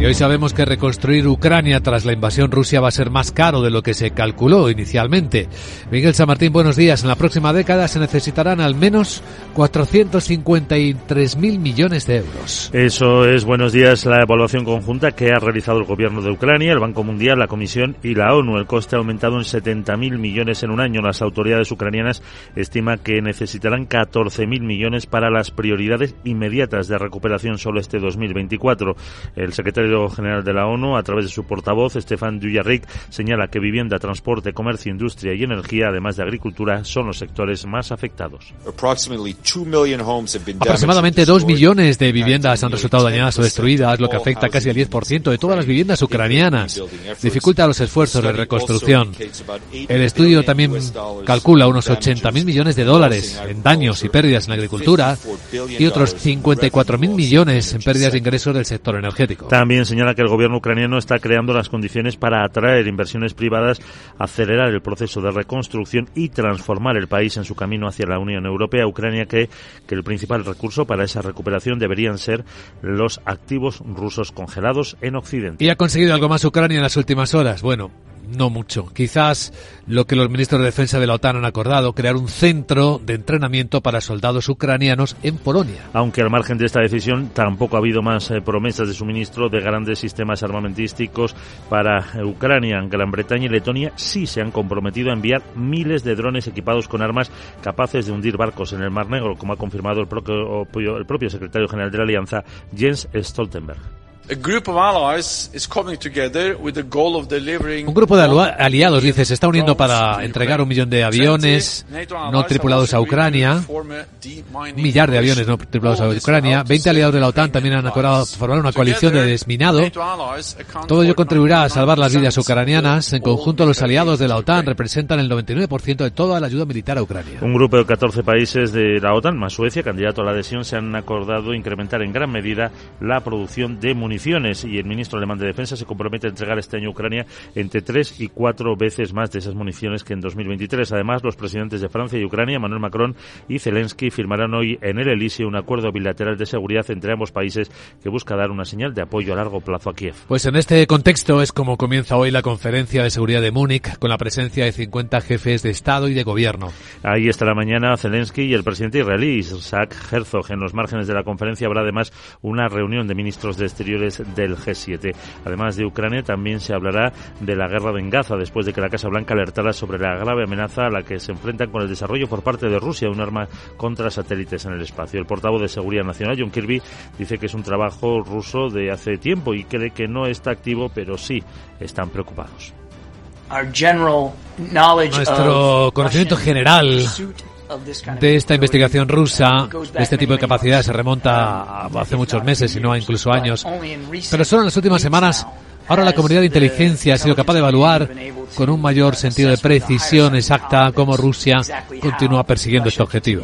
Y hoy sabemos que reconstruir Ucrania tras la invasión rusa va a ser más caro de lo que se calculó inicialmente. Miguel San Martín, buenos días. En la próxima década se necesitarán al menos 453.000 millones de euros. Eso es, buenos días, la evaluación conjunta que ha realizado el gobierno de Ucrania, el Banco Mundial, la Comisión y la ONU. El coste ha aumentado en 70.000 millones en un año. Las autoridades ucranianas estiman que necesitarán 14.000 millones para las prioridades inmediatas de recuperación solo este 2024. El secretario general de la ONU, a través de su portavoz, Stefan Dujarric, señala que vivienda, transporte, comercio, industria y energía, además de agricultura, son los sectores más afectados. Aproximadamente dos millones de viviendas han resultado dañadas o destruidas, lo que afecta casi al 10% de todas las viviendas ucranianas. Dificulta los esfuerzos de reconstrucción. El estudio también calcula unos 80.000 millones de dólares en daños y pérdidas en la agricultura y otros 54.000 millones en pérdidas de ingresos del sector energético. También señala que el gobierno ucraniano está creando las condiciones para atraer inversiones privadas, acelerar el proceso de reconstrucción y transformar el país en su camino hacia la Unión Europea. Ucrania cree que el principal recurso para esa recuperación deberían ser los activos rusos congelados en Occidente. ¿Y ha conseguido algo más Ucrania en las últimas horas? Bueno, no mucho. Quizás lo que los ministros de Defensa de la OTAN han acordado, crear un centro de entrenamiento para soldados ucranianos en Polonia. Aunque al margen de esta decisión tampoco ha habido más eh, promesas de suministro de grandes sistemas armamentísticos para eh, Ucrania. Gran Bretaña y Letonia sí se han comprometido a enviar miles de drones equipados con armas capaces de hundir barcos en el Mar Negro, como ha confirmado el propio, el propio secretario general de la Alianza, Jens Stoltenberg. Un grupo de aliados, dice, se está uniendo para entregar un millón de aviones no tripulados a Ucrania, un millar de aviones no tripulados a Ucrania. Veinte aliados de la OTAN también han acordado formar una coalición de desminado. Todo ello contribuirá a salvar las vidas ucranianas. En conjunto, los aliados de la OTAN representan el 99% de toda la ayuda militar a Ucrania. Un grupo de 14 países de la OTAN, más Suecia, candidato a la adhesión, se han acordado incrementar en gran medida la producción de municiones municiones y el ministro alemán de Defensa se compromete a entregar este año a Ucrania entre tres y cuatro veces más de esas municiones que en 2023. Además, los presidentes de Francia y Ucrania, Manuel Macron y Zelensky, firmarán hoy en el Elíseo un acuerdo bilateral de seguridad entre ambos países que busca dar una señal de apoyo a largo plazo a Kiev. Pues en este contexto es como comienza hoy la conferencia de seguridad de Múnich con la presencia de 50 jefes de Estado y de Gobierno. Ahí estará mañana Zelensky y el presidente israelí Isaac Herzog. En los márgenes de la conferencia habrá además una reunión de ministros de Exteriores del G7. Además de Ucrania, también se hablará de la guerra de Gaza después de que la Casa Blanca alertara sobre la grave amenaza a la que se enfrentan con el desarrollo por parte de Rusia de un arma contra satélites en el espacio. El portavoz de Seguridad Nacional, John Kirby, dice que es un trabajo ruso de hace tiempo y cree que no está activo, pero sí están preocupados. Nuestro conocimiento general de esta investigación rusa, de este tipo de capacidad, se remonta a hace muchos meses, y no incluso años. Pero solo en las últimas semanas, ahora la comunidad de inteligencia ha sido capaz de evaluar con un mayor sentido de precisión exacta cómo Rusia continúa persiguiendo este objetivo.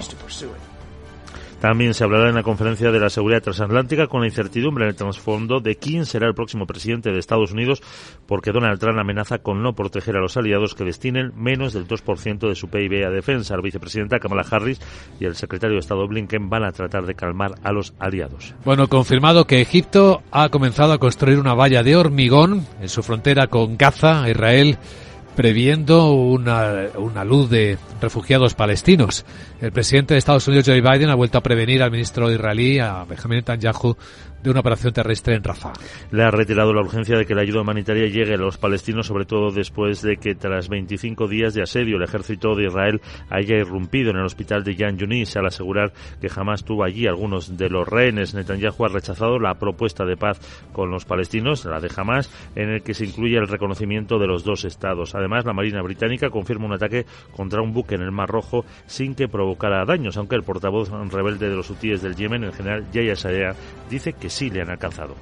También se hablará en la conferencia de la seguridad transatlántica con la incertidumbre en el trasfondo de quién será el próximo presidente de Estados Unidos, porque Donald Trump amenaza con no proteger a los aliados que destinen menos del 2% de su PIB a defensa. La vicepresidenta Kamala Harris y el secretario de Estado Blinken van a tratar de calmar a los aliados. Bueno, confirmado que Egipto ha comenzado a construir una valla de hormigón en su frontera con Gaza, Israel previendo una, una luz de refugiados palestinos. El presidente de Estados Unidos, Joe Biden, ha vuelto a prevenir al ministro israelí, a Benjamin Netanyahu, de una operación terrestre en Rafah. Le ha retirado la urgencia de que la ayuda humanitaria llegue a los palestinos, sobre todo después de que tras 25 días de asedio el ejército de Israel haya irrumpido en el hospital de Yan Yunis al asegurar que jamás tuvo allí algunos de los rehenes. Netanyahu ha rechazado la propuesta de paz con los palestinos, la de Hamas, en el que se incluye el reconocimiendo de los dos estados. Además, la Marina británica confirma un ataque contra un buque en el Mar Rojo sin que provocara daños, aunque el portavoz rebelde de los hutíes del Yemen, el general Yahya Sarea, dice que sí le han alcanzado.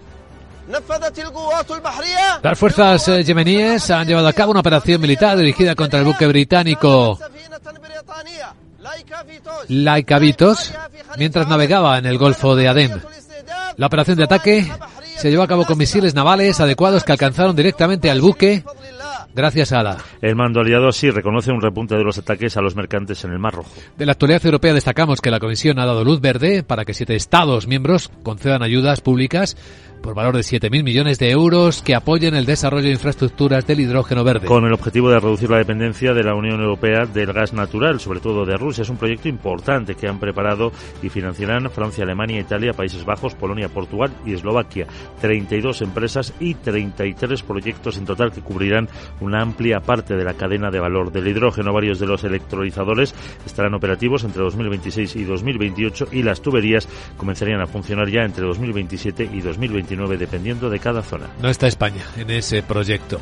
Las fuerzas eh, yemeníes han llevado a cabo una operación militar dirigida contra el buque británico Laika Vitos mientras navegaba en el Golfo de Adén. La operación de ataque se llevó a cabo con misiles navales adecuados que alcanzaron directamente al buque gracias a la. El mando aliado sí reconoce un repunte de los ataques a los mercantes en el Mar Rojo. De la actualidad europea destacamos que la Comisión ha dado luz verde para que siete Estados miembros concedan ayudas públicas por valor de 7.000 millones de euros que apoyen el desarrollo de infraestructuras del hidrógeno verde. Con el objetivo de reducir la dependencia de la Unión Europea del gas natural, sobre todo de Rusia. Es un proyecto importante que han preparado y financiarán Francia, Alemania, Italia, Países Bajos, Polonia, Portugal y Eslovaquia. 32 empresas y 33 proyectos en total que cubrirán una amplia parte de la cadena de valor del hidrógeno. Varios de los electrolizadores estarán operativos entre 2026 y 2028 y las tuberías comenzarían a funcionar ya entre 2027 y 2029 dependiendo de cada zona. No está España en ese proyecto.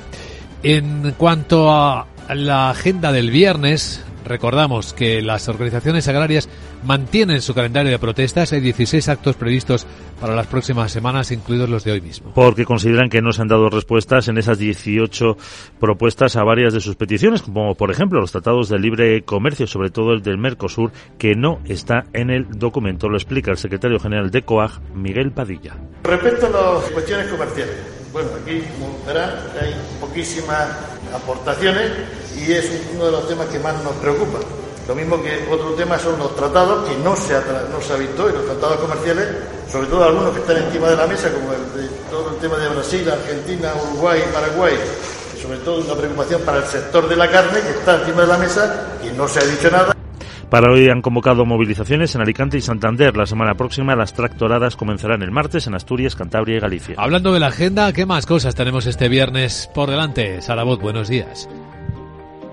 En cuanto a la agenda del viernes, recordamos que las organizaciones agrarias mantienen su calendario de protestas. Hay 16 actos previstos para las próximas semanas, incluidos los de hoy mismo. Porque consideran que no se han dado respuestas en esas 18 propuestas a varias de sus peticiones, como por ejemplo los tratados de libre comercio, sobre todo el del Mercosur, que no está en el documento. Lo explica el secretario general de COAG, Miguel Padilla. Respecto a las cuestiones comerciales, bueno, aquí, como verán, hay poquísimas aportaciones y es uno de los temas que más nos preocupa. Lo mismo que otro tema son los tratados que no se ha, no se ha visto y los tratados comerciales, sobre todo algunos que están encima de la mesa, como el de, todo el tema de Brasil, Argentina, Uruguay, Paraguay, y sobre todo una preocupación para el sector de la carne que está encima de la mesa y no se ha dicho nada. Para hoy han convocado movilizaciones en Alicante y Santander. La semana próxima las tractoradas comenzarán el martes en Asturias, Cantabria y Galicia. Hablando de la agenda, ¿qué más cosas tenemos este viernes por delante? Sarabot, buenos días.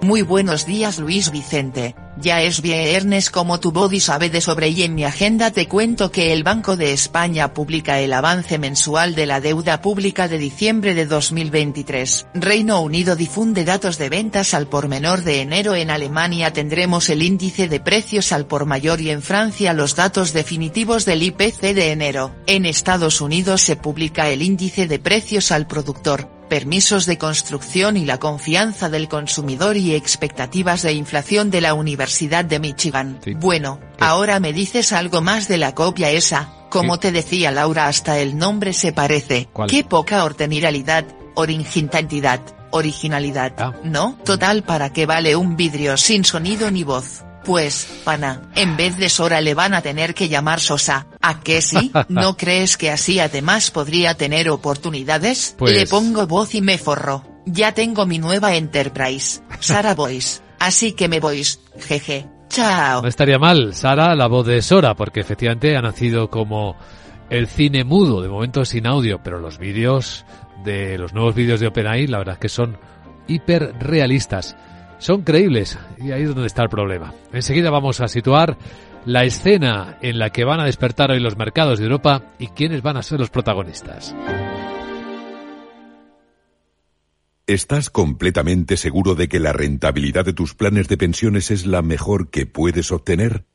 Muy buenos días Luis Vicente, ya es viernes como tu body sabe de sobre y en mi agenda te cuento que el Banco de España publica el avance mensual de la deuda pública de diciembre de 2023. Reino Unido difunde datos de ventas al por menor de enero en Alemania tendremos el índice de precios al por mayor y en Francia los datos definitivos del IPC de enero. En Estados Unidos se publica el índice de precios al productor permisos de construcción y la confianza del consumidor y expectativas de inflación de la Universidad de Michigan. Bueno, ahora me dices algo más de la copia esa, Como te decía Laura, hasta el nombre se parece. ¿Cuál? Qué poca orteniralidad, originalidad, originalidad. Ah. ¿No? Total, ¿para qué vale un vidrio sin sonido ni voz? Pues, pana, en vez de Sora le van a tener que llamar Sosa. ¿A qué sí? ¿No crees que así además podría tener oportunidades? Pues- Le pongo voz y me forro. Ya tengo mi nueva Enterprise, Sara Voice. Así que me voy. Jeje. Chao. No estaría mal, Sara, la voz de Sora, porque efectivamente ha nacido como el cine mudo, de momento sin audio, pero los vídeos de los nuevos vídeos de OpenAI, la verdad es que son hiper realistas. Son creíbles y ahí es donde está el problema. Enseguida vamos a situar la escena en la que van a despertar hoy los mercados de Europa y quiénes van a ser los protagonistas. ¿Estás completamente seguro de que la rentabilidad de tus planes de pensiones es la mejor que puedes obtener?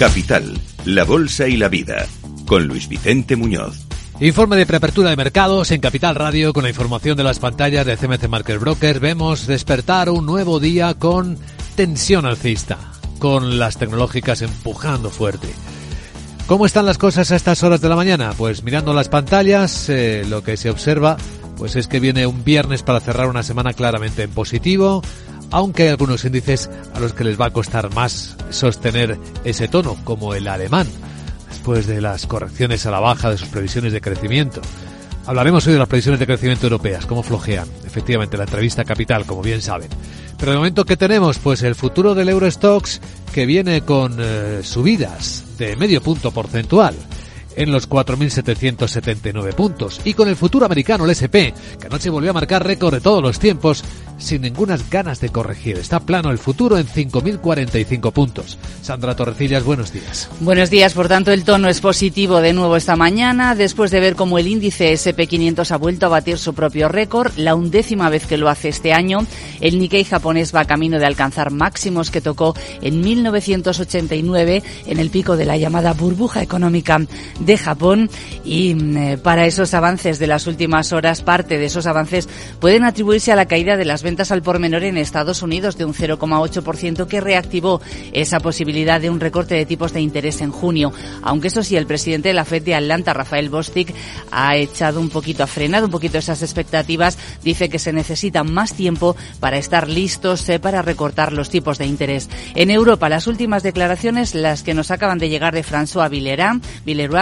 Capital, la Bolsa y la Vida, con Luis Vicente Muñoz. Informe de preapertura de mercados en Capital Radio con la información de las pantallas de CMC Market Broker. Vemos despertar un nuevo día con tensión alcista, con las tecnológicas empujando fuerte. ¿Cómo están las cosas a estas horas de la mañana? Pues mirando las pantallas, eh, lo que se observa pues es que viene un viernes para cerrar una semana claramente en positivo, aunque hay algunos índices a los que les va a costar más sostener ese tono, como el alemán, después de las correcciones a la baja de sus previsiones de crecimiento. Hablaremos hoy de las previsiones de crecimiento europeas, cómo flojean, efectivamente, la entrevista capital, como bien saben. Pero de momento, ¿qué tenemos? Pues el futuro del Eurostox, que viene con eh, subidas de medio punto porcentual en los 4.779 puntos. Y con el futuro americano, el SP, que anoche volvió a marcar récord de todos los tiempos, sin ninguna ganas de corregir. Está plano el futuro en 5.045 puntos. Sandra Torrecillas, buenos días. Buenos días, por tanto el tono es positivo de nuevo esta mañana, después de ver cómo el índice SP500 ha vuelto a batir su propio récord, la undécima vez que lo hace este año, el Nikkei japonés va camino de alcanzar máximos que tocó en 1989 en el pico de la llamada burbuja económica de Japón y eh, para esos avances de las últimas horas, parte de esos avances pueden atribuirse a la caída de las ventas al por menor en Estados Unidos de un 0,8% que reactivó esa posibilidad de un recorte de tipos de interés en junio. Aunque eso sí, el presidente de la Fed de Atlanta, Rafael Bostic, ha echado un poquito, ha frenado un poquito esas expectativas. Dice que se necesita más tiempo para estar listos eh, para recortar los tipos de interés. En Europa, las últimas declaraciones, las que nos acaban de llegar de François Villeroy,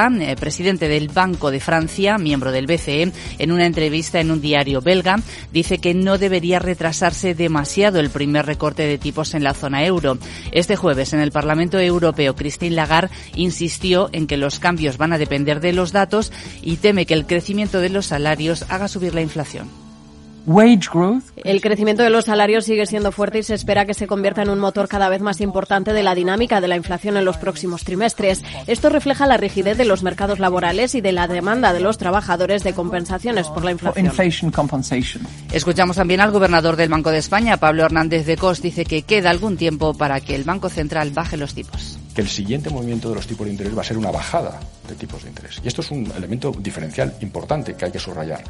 Eh, presidente del Banco de Francia, miembro del BCE, en una entrevista en un diario belga, dice que no debería retrasarse demasiado el primer recorte de tipos en la zona euro. Este jueves en el Parlamento Europeo, Christine Lagarde insistió en que los cambios van a depender de los datos y teme que el crecimiento de los salarios haga subir la inflación. El crecimiento de los salarios sigue siendo fuerte y se espera que se convierta en un motor cada vez más importante de la dinámica de la inflación en los próximos trimestres. Esto refleja la rigidez de los mercados laborales y de la demanda de los trabajadores de compensaciones por la inflación. Escuchamos también al gobernador del Banco de España, Pablo Hernández de Cos, dice que queda algún tiempo para que el Banco Central baje los tipos. Que el siguiente movimiento de los tipos de interés va a ser una bajada de tipos de interés. Y esto es un elemento diferencial importante que hay que subrayar.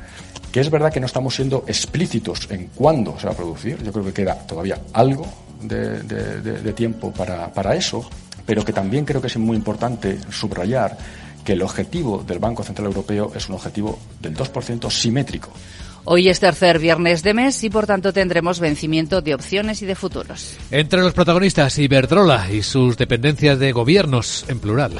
Que es verdad que no estamos siendo explícitos en cuándo se va a producir. Yo creo que queda todavía algo de, tiempo para, para eso, pero que también creo que es muy importante subrayar que el objetivo del Banco Central Europeo es un objetivo del 2% simétrico. Hoy es tercer viernes de mes y por tanto tendremos vencimiento de opciones y de futuros. Entre los protagonistas, Iberdrola y sus dependencias de gobiernos en plural.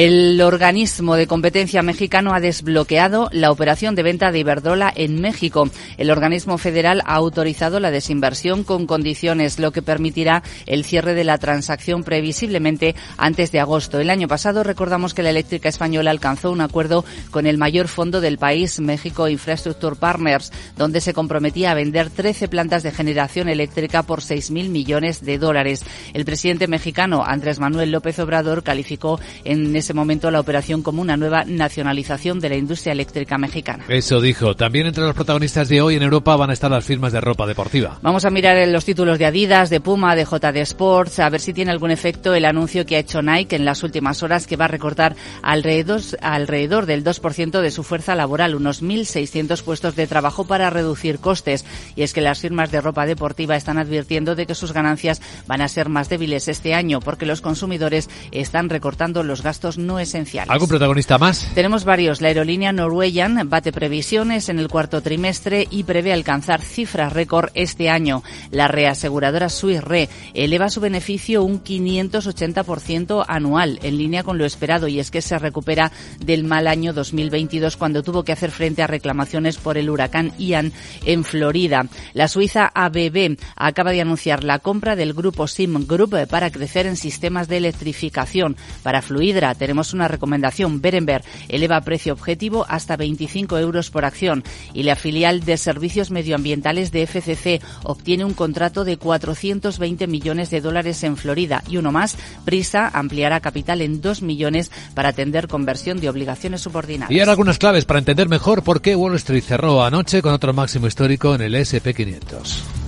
El organismo de competencia mexicano ha desbloqueado la operación de venta de Iberdrola en México. El organismo federal ha autorizado la desinversión con condiciones, lo que permitirá el cierre de la transacción previsiblemente antes de agosto. El año pasado recordamos que la eléctrica española alcanzó un acuerdo con el mayor fondo del país, México Infrastructure Partners, donde se comprometía a vender 13 plantas de generación eléctrica por 6.000 millones de dólares. El presidente mexicano Andrés Manuel López Obrador calificó en ese momento la operación como una nueva nacionalización de la industria eléctrica mexicana. Eso dijo. También entre los protagonistas de hoy en Europa van a estar las firmas de ropa deportiva. Vamos a mirar los títulos de Adidas, de Puma, de JD Sports, a ver si tiene algún efecto el anuncio que ha hecho Nike en las últimas horas que va a recortar alrededor, alrededor del 2% de su fuerza laboral, unos 1.600 puestos de trabajo para reducir costes. Y es que las firmas de ropa deportiva están advirtiendo de que sus ganancias van a ser más débiles este año porque los consumidores están recortando los gastos no esenciales. ¿Algún protagonista más? Tenemos varios. La aerolínea Norwegian bate previsiones en el cuarto trimestre y prevé alcanzar cifras récord este año. La reaseguradora Swiss Re eleva su beneficio un 580% anual, en línea con lo esperado, y es que se recupera del mal año 2022 cuando tuvo que hacer frente a reclamaciones por el huracán Ian en Florida. La suiza ABB acaba de anunciar la compra del grupo Sim Group para crecer en sistemas de electrificación. Para Fluidra tenemos una recomendación. Berenberg eleva precio objetivo hasta 25 euros por acción y la filial de servicios medioambientales de FCC obtiene un contrato de 420 millones de dólares en Florida y uno más, Prisa ampliará capital en 2 millones para atender conversión de obligaciones subordinadas. Y ahora algunas claves para entender mejor por qué Wall Street cerró anoche con otro máximo histórico en el SP500.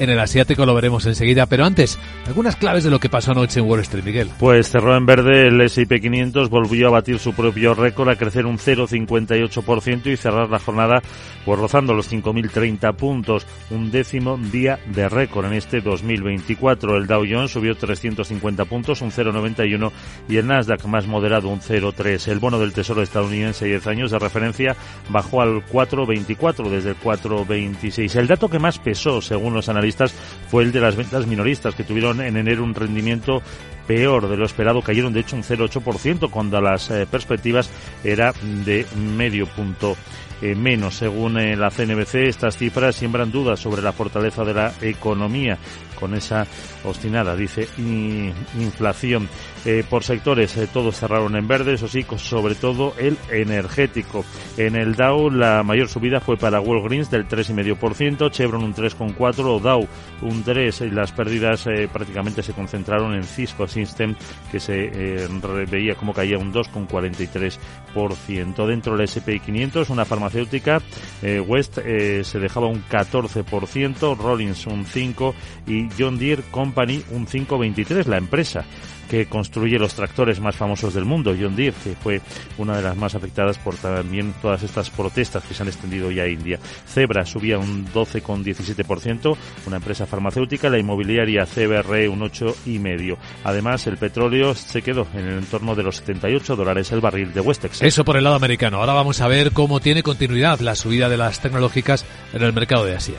en el asiático, lo veremos enseguida. Pero antes, algunas claves de lo que pasó anoche en Wall Street, Miguel. Pues cerró en verde el S&P 500, volvió a batir su propio récord, a crecer un 0,58% y cerrar la jornada pues rozando los 5.030 puntos, un décimo día de récord en este 2024. El Dow Jones subió 350 puntos, un 0,91 y el Nasdaq más moderado, un 0,3. El bono del Tesoro estadounidense 10 años de referencia bajó al 4,24 desde el 4,26. El dato que más pesó, según los analistas, fue el de las ventas minoristas, que tuvieron en enero un rendimiento peor de lo esperado, cayeron de hecho un 0,8% cuando las eh, perspectivas era de medio punto eh, menos. Según eh, la CNBC, estas cifras siembran dudas sobre la fortaleza de la economía con esa obstinada, dice, inflación. Eh, por sectores, eh, todos cerraron en verde, eso sí, sobre todo el energético. En el Dow la mayor subida fue para Walgreens del 3,5%, Chevron un 3,4%, Dow un 3%, y las pérdidas eh, prácticamente se concentraron en Cisco System, que se veía como caía un 2,43%. Dentro del S&P 500, una farmacéutica, West se dejaba un 14%, Rollins un 5% y John Deere Company un 5,23, la empresa que construye los tractores más famosos del mundo, John Deere, que fue una de las más afectadas por también todas estas protestas que se han extendido ya a India. Zebra subía un 12,17%, una empresa farmacéutica, la inmobiliaria CBR un 8,5%. Además, el petróleo se quedó en el entorno de los 78 dólares el barril de West Texas. Eso por el lado americano. Ahora vamos a ver cómo tiene continuidad la subida de las tecnológicas en el mercado de Asia.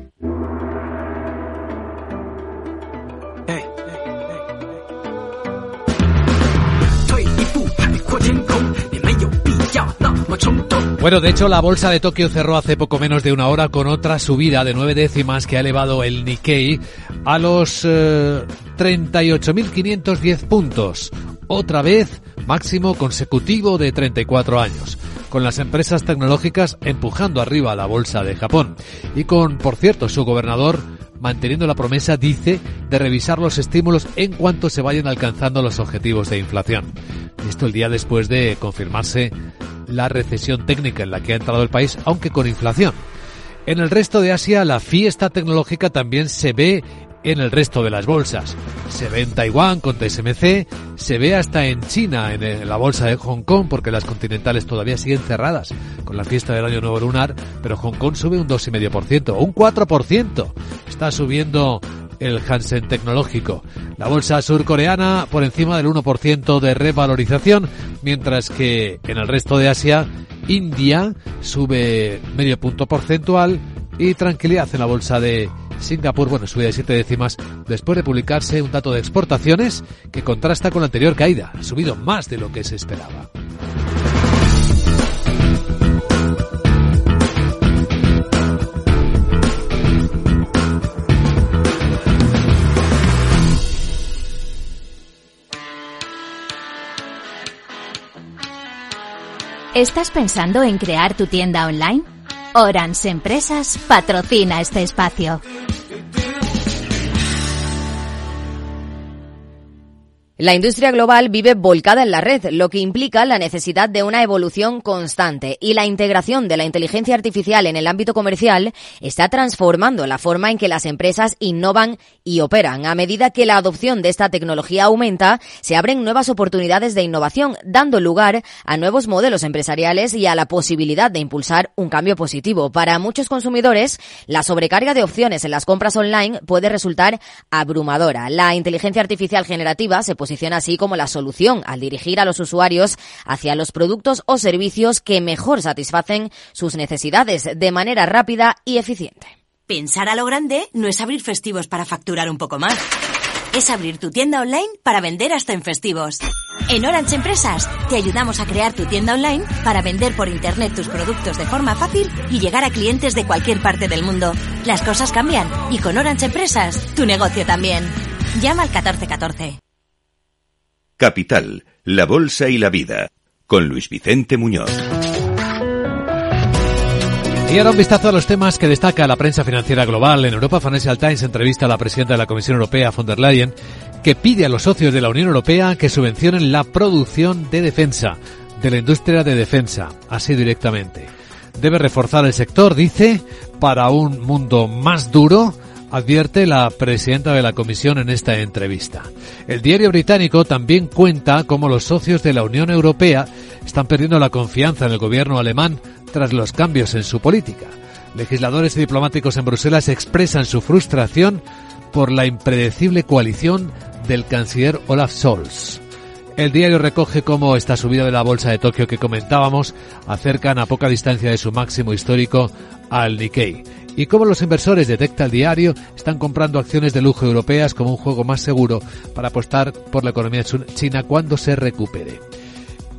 Bueno, de hecho, la bolsa de Tokio cerró hace poco menos de una hora con otra subida de nueve décimas que ha elevado el Nikkei a los eh, 38.510 puntos. Otra vez, máximo consecutivo de 34 años con las empresas tecnológicas empujando arriba la bolsa de Japón. Y con, por cierto, su gobernador manteniendo la promesa, dice, de revisar los estímulos en cuanto se vayan alcanzando los objetivos de inflación. Esto el día después de confirmarse la recesión técnica en la que ha entrado el país, aunque con inflación. En el resto de Asia, la fiesta tecnológica también se ve en el resto de las bolsas. Se ve en Taiwán con TSMC, se ve hasta en China, en la bolsa de Hong Kong, porque las continentales todavía siguen cerradas con la fiesta del año nuevo lunar, pero Hong Kong sube un 2,5%, un 4%. Está subiendo el Hansen tecnológico. La bolsa surcoreana por encima del 1% de revalorización, mientras que en el resto de Asia, India sube medio punto porcentual y tranquilidad en la bolsa de Singapur, bueno, sube de siete décimas después de publicarse un dato de exportaciones que contrasta con la anterior caída. Ha subido más de lo que se esperaba. ¿Estás pensando en crear tu tienda online? Orans Empresas patrocina este espacio. La industria global vive volcada en la red, lo que implica la necesidad de una evolución constante y la integración de la inteligencia artificial en el ámbito comercial está transformando la forma en que las empresas innovan y operan. A medida que la adopción de esta tecnología aumenta, se abren nuevas oportunidades de innovación, dando lugar a nuevos modelos empresariales y a la posibilidad de impulsar un cambio positivo. Para muchos consumidores, la sobrecarga de opciones en las compras online puede resultar abrumadora. La inteligencia artificial generativa se posiciona así como la solución al dirigir a los usuarios hacia los productos o servicios que mejor satisfacen sus necesidades de manera rápida y eficiente. Pensar a lo grande no es abrir festivos para facturar un poco más. Es abrir tu tienda online para vender hasta en festivos. En Orange Empresas te ayudamos a crear tu tienda online para vender por internet tus productos de forma fácil y llegar a clientes de cualquier parte del mundo. Las cosas cambian y con Orange Empresas tu negocio también. Llama al 1414. Capital, la Bolsa y la Vida, con Luis Vicente Muñoz. Y ahora un vistazo a los temas que destaca la prensa financiera global. En Europa, Financial Times entrevista a la presidenta de la Comisión Europea, von der Leyen, que pide a los socios de la Unión Europea que subvencionen la producción de defensa, de la industria de defensa, así directamente. Debe reforzar el sector, dice, para un mundo más duro advierte la presidenta de la Comisión en esta entrevista. El diario británico también cuenta cómo los socios de la Unión Europea están perdiendo la confianza en el gobierno alemán tras los cambios en su política. Legisladores y diplomáticos en Bruselas expresan su frustración por la impredecible coalición del canciller Olaf Scholz. El diario recoge cómo esta subida de la bolsa de Tokio que comentábamos acercan a poca distancia de su máximo histórico al Nikkei y cómo los inversores, detecta el diario, están comprando acciones de lujo europeas como un juego más seguro para apostar por la economía china cuando se recupere.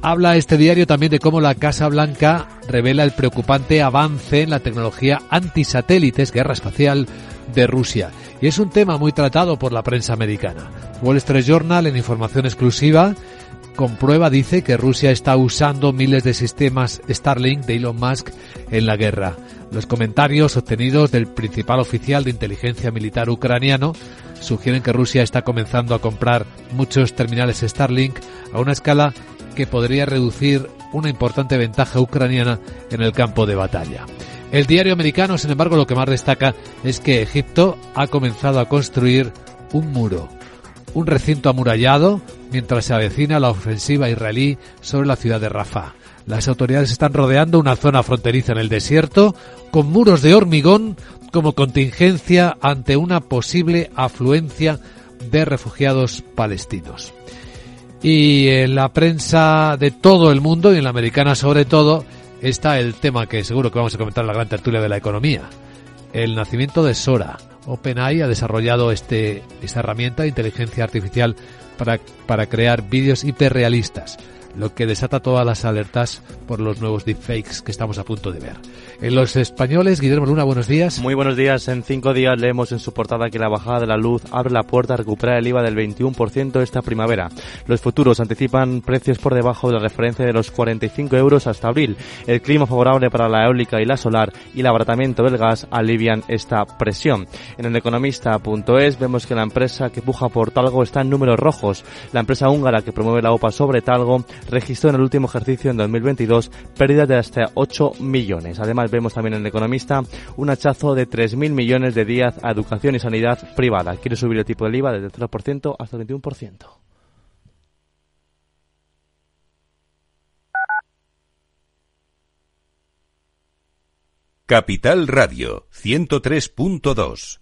Habla este diario también de cómo la Casa Blanca revela el preocupante avance en la tecnología antisatélites, guerra espacial de Rusia. Y es un tema muy tratado por la prensa americana. Wall Street Journal, en información exclusiva, comprueba, dice, que Rusia está usando miles de sistemas Starlink de Elon Musk en la guerra. Los comentarios obtenidos del principal oficial de inteligencia militar ucraniano sugieren que Rusia está comenzando a comprar muchos terminales Starlink a una escala que podría reducir una importante ventaja ucraniana en el campo de batalla. El diario americano, sin embargo, lo que más destaca es que Egipto ha comenzado a construir un muro, un recinto amurallado, mientras se avecina la ofensiva israelí sobre la ciudad de Rafah. Las autoridades están rodeando una zona fronteriza en el desierto con muros de hormigón como contingencia ante una posible afluencia de refugiados palestinos. Y en la prensa de todo el mundo y en la americana sobre todo está el tema que seguro que vamos a comentar en la gran tertulia de la economía. El nacimiento de Sora. OpenAI ha desarrollado este, esta herramienta de inteligencia artificial para, para crear vídeos hiperrealistas lo que desata todas las alertas por los nuevos deepfakes que estamos a punto de ver. En los españoles, Guillermo Luna, buenos días. Muy buenos días. En cinco días leemos en su portada que la bajada de la luz abre la puerta a recuperar el IVA del 21% esta primavera. Los futuros anticipan precios por debajo de la referencia de los 45 euros hasta abril. El clima favorable para la eólica y la solar y el abaratamiento del gas alivian esta presión. En el economista.es vemos que la empresa que puja por Talgo está en números rojos. La empresa húngara que promueve la OPA sobre Talgo registró en el último ejercicio en 2022 pérdidas de hasta 8 millones. Además vemos también en el economista un hachazo de 3.000 millones de días a educación y sanidad privada. Quiere subir el tipo del IVA desde el 3% hasta el 21%. Capital Radio 103.2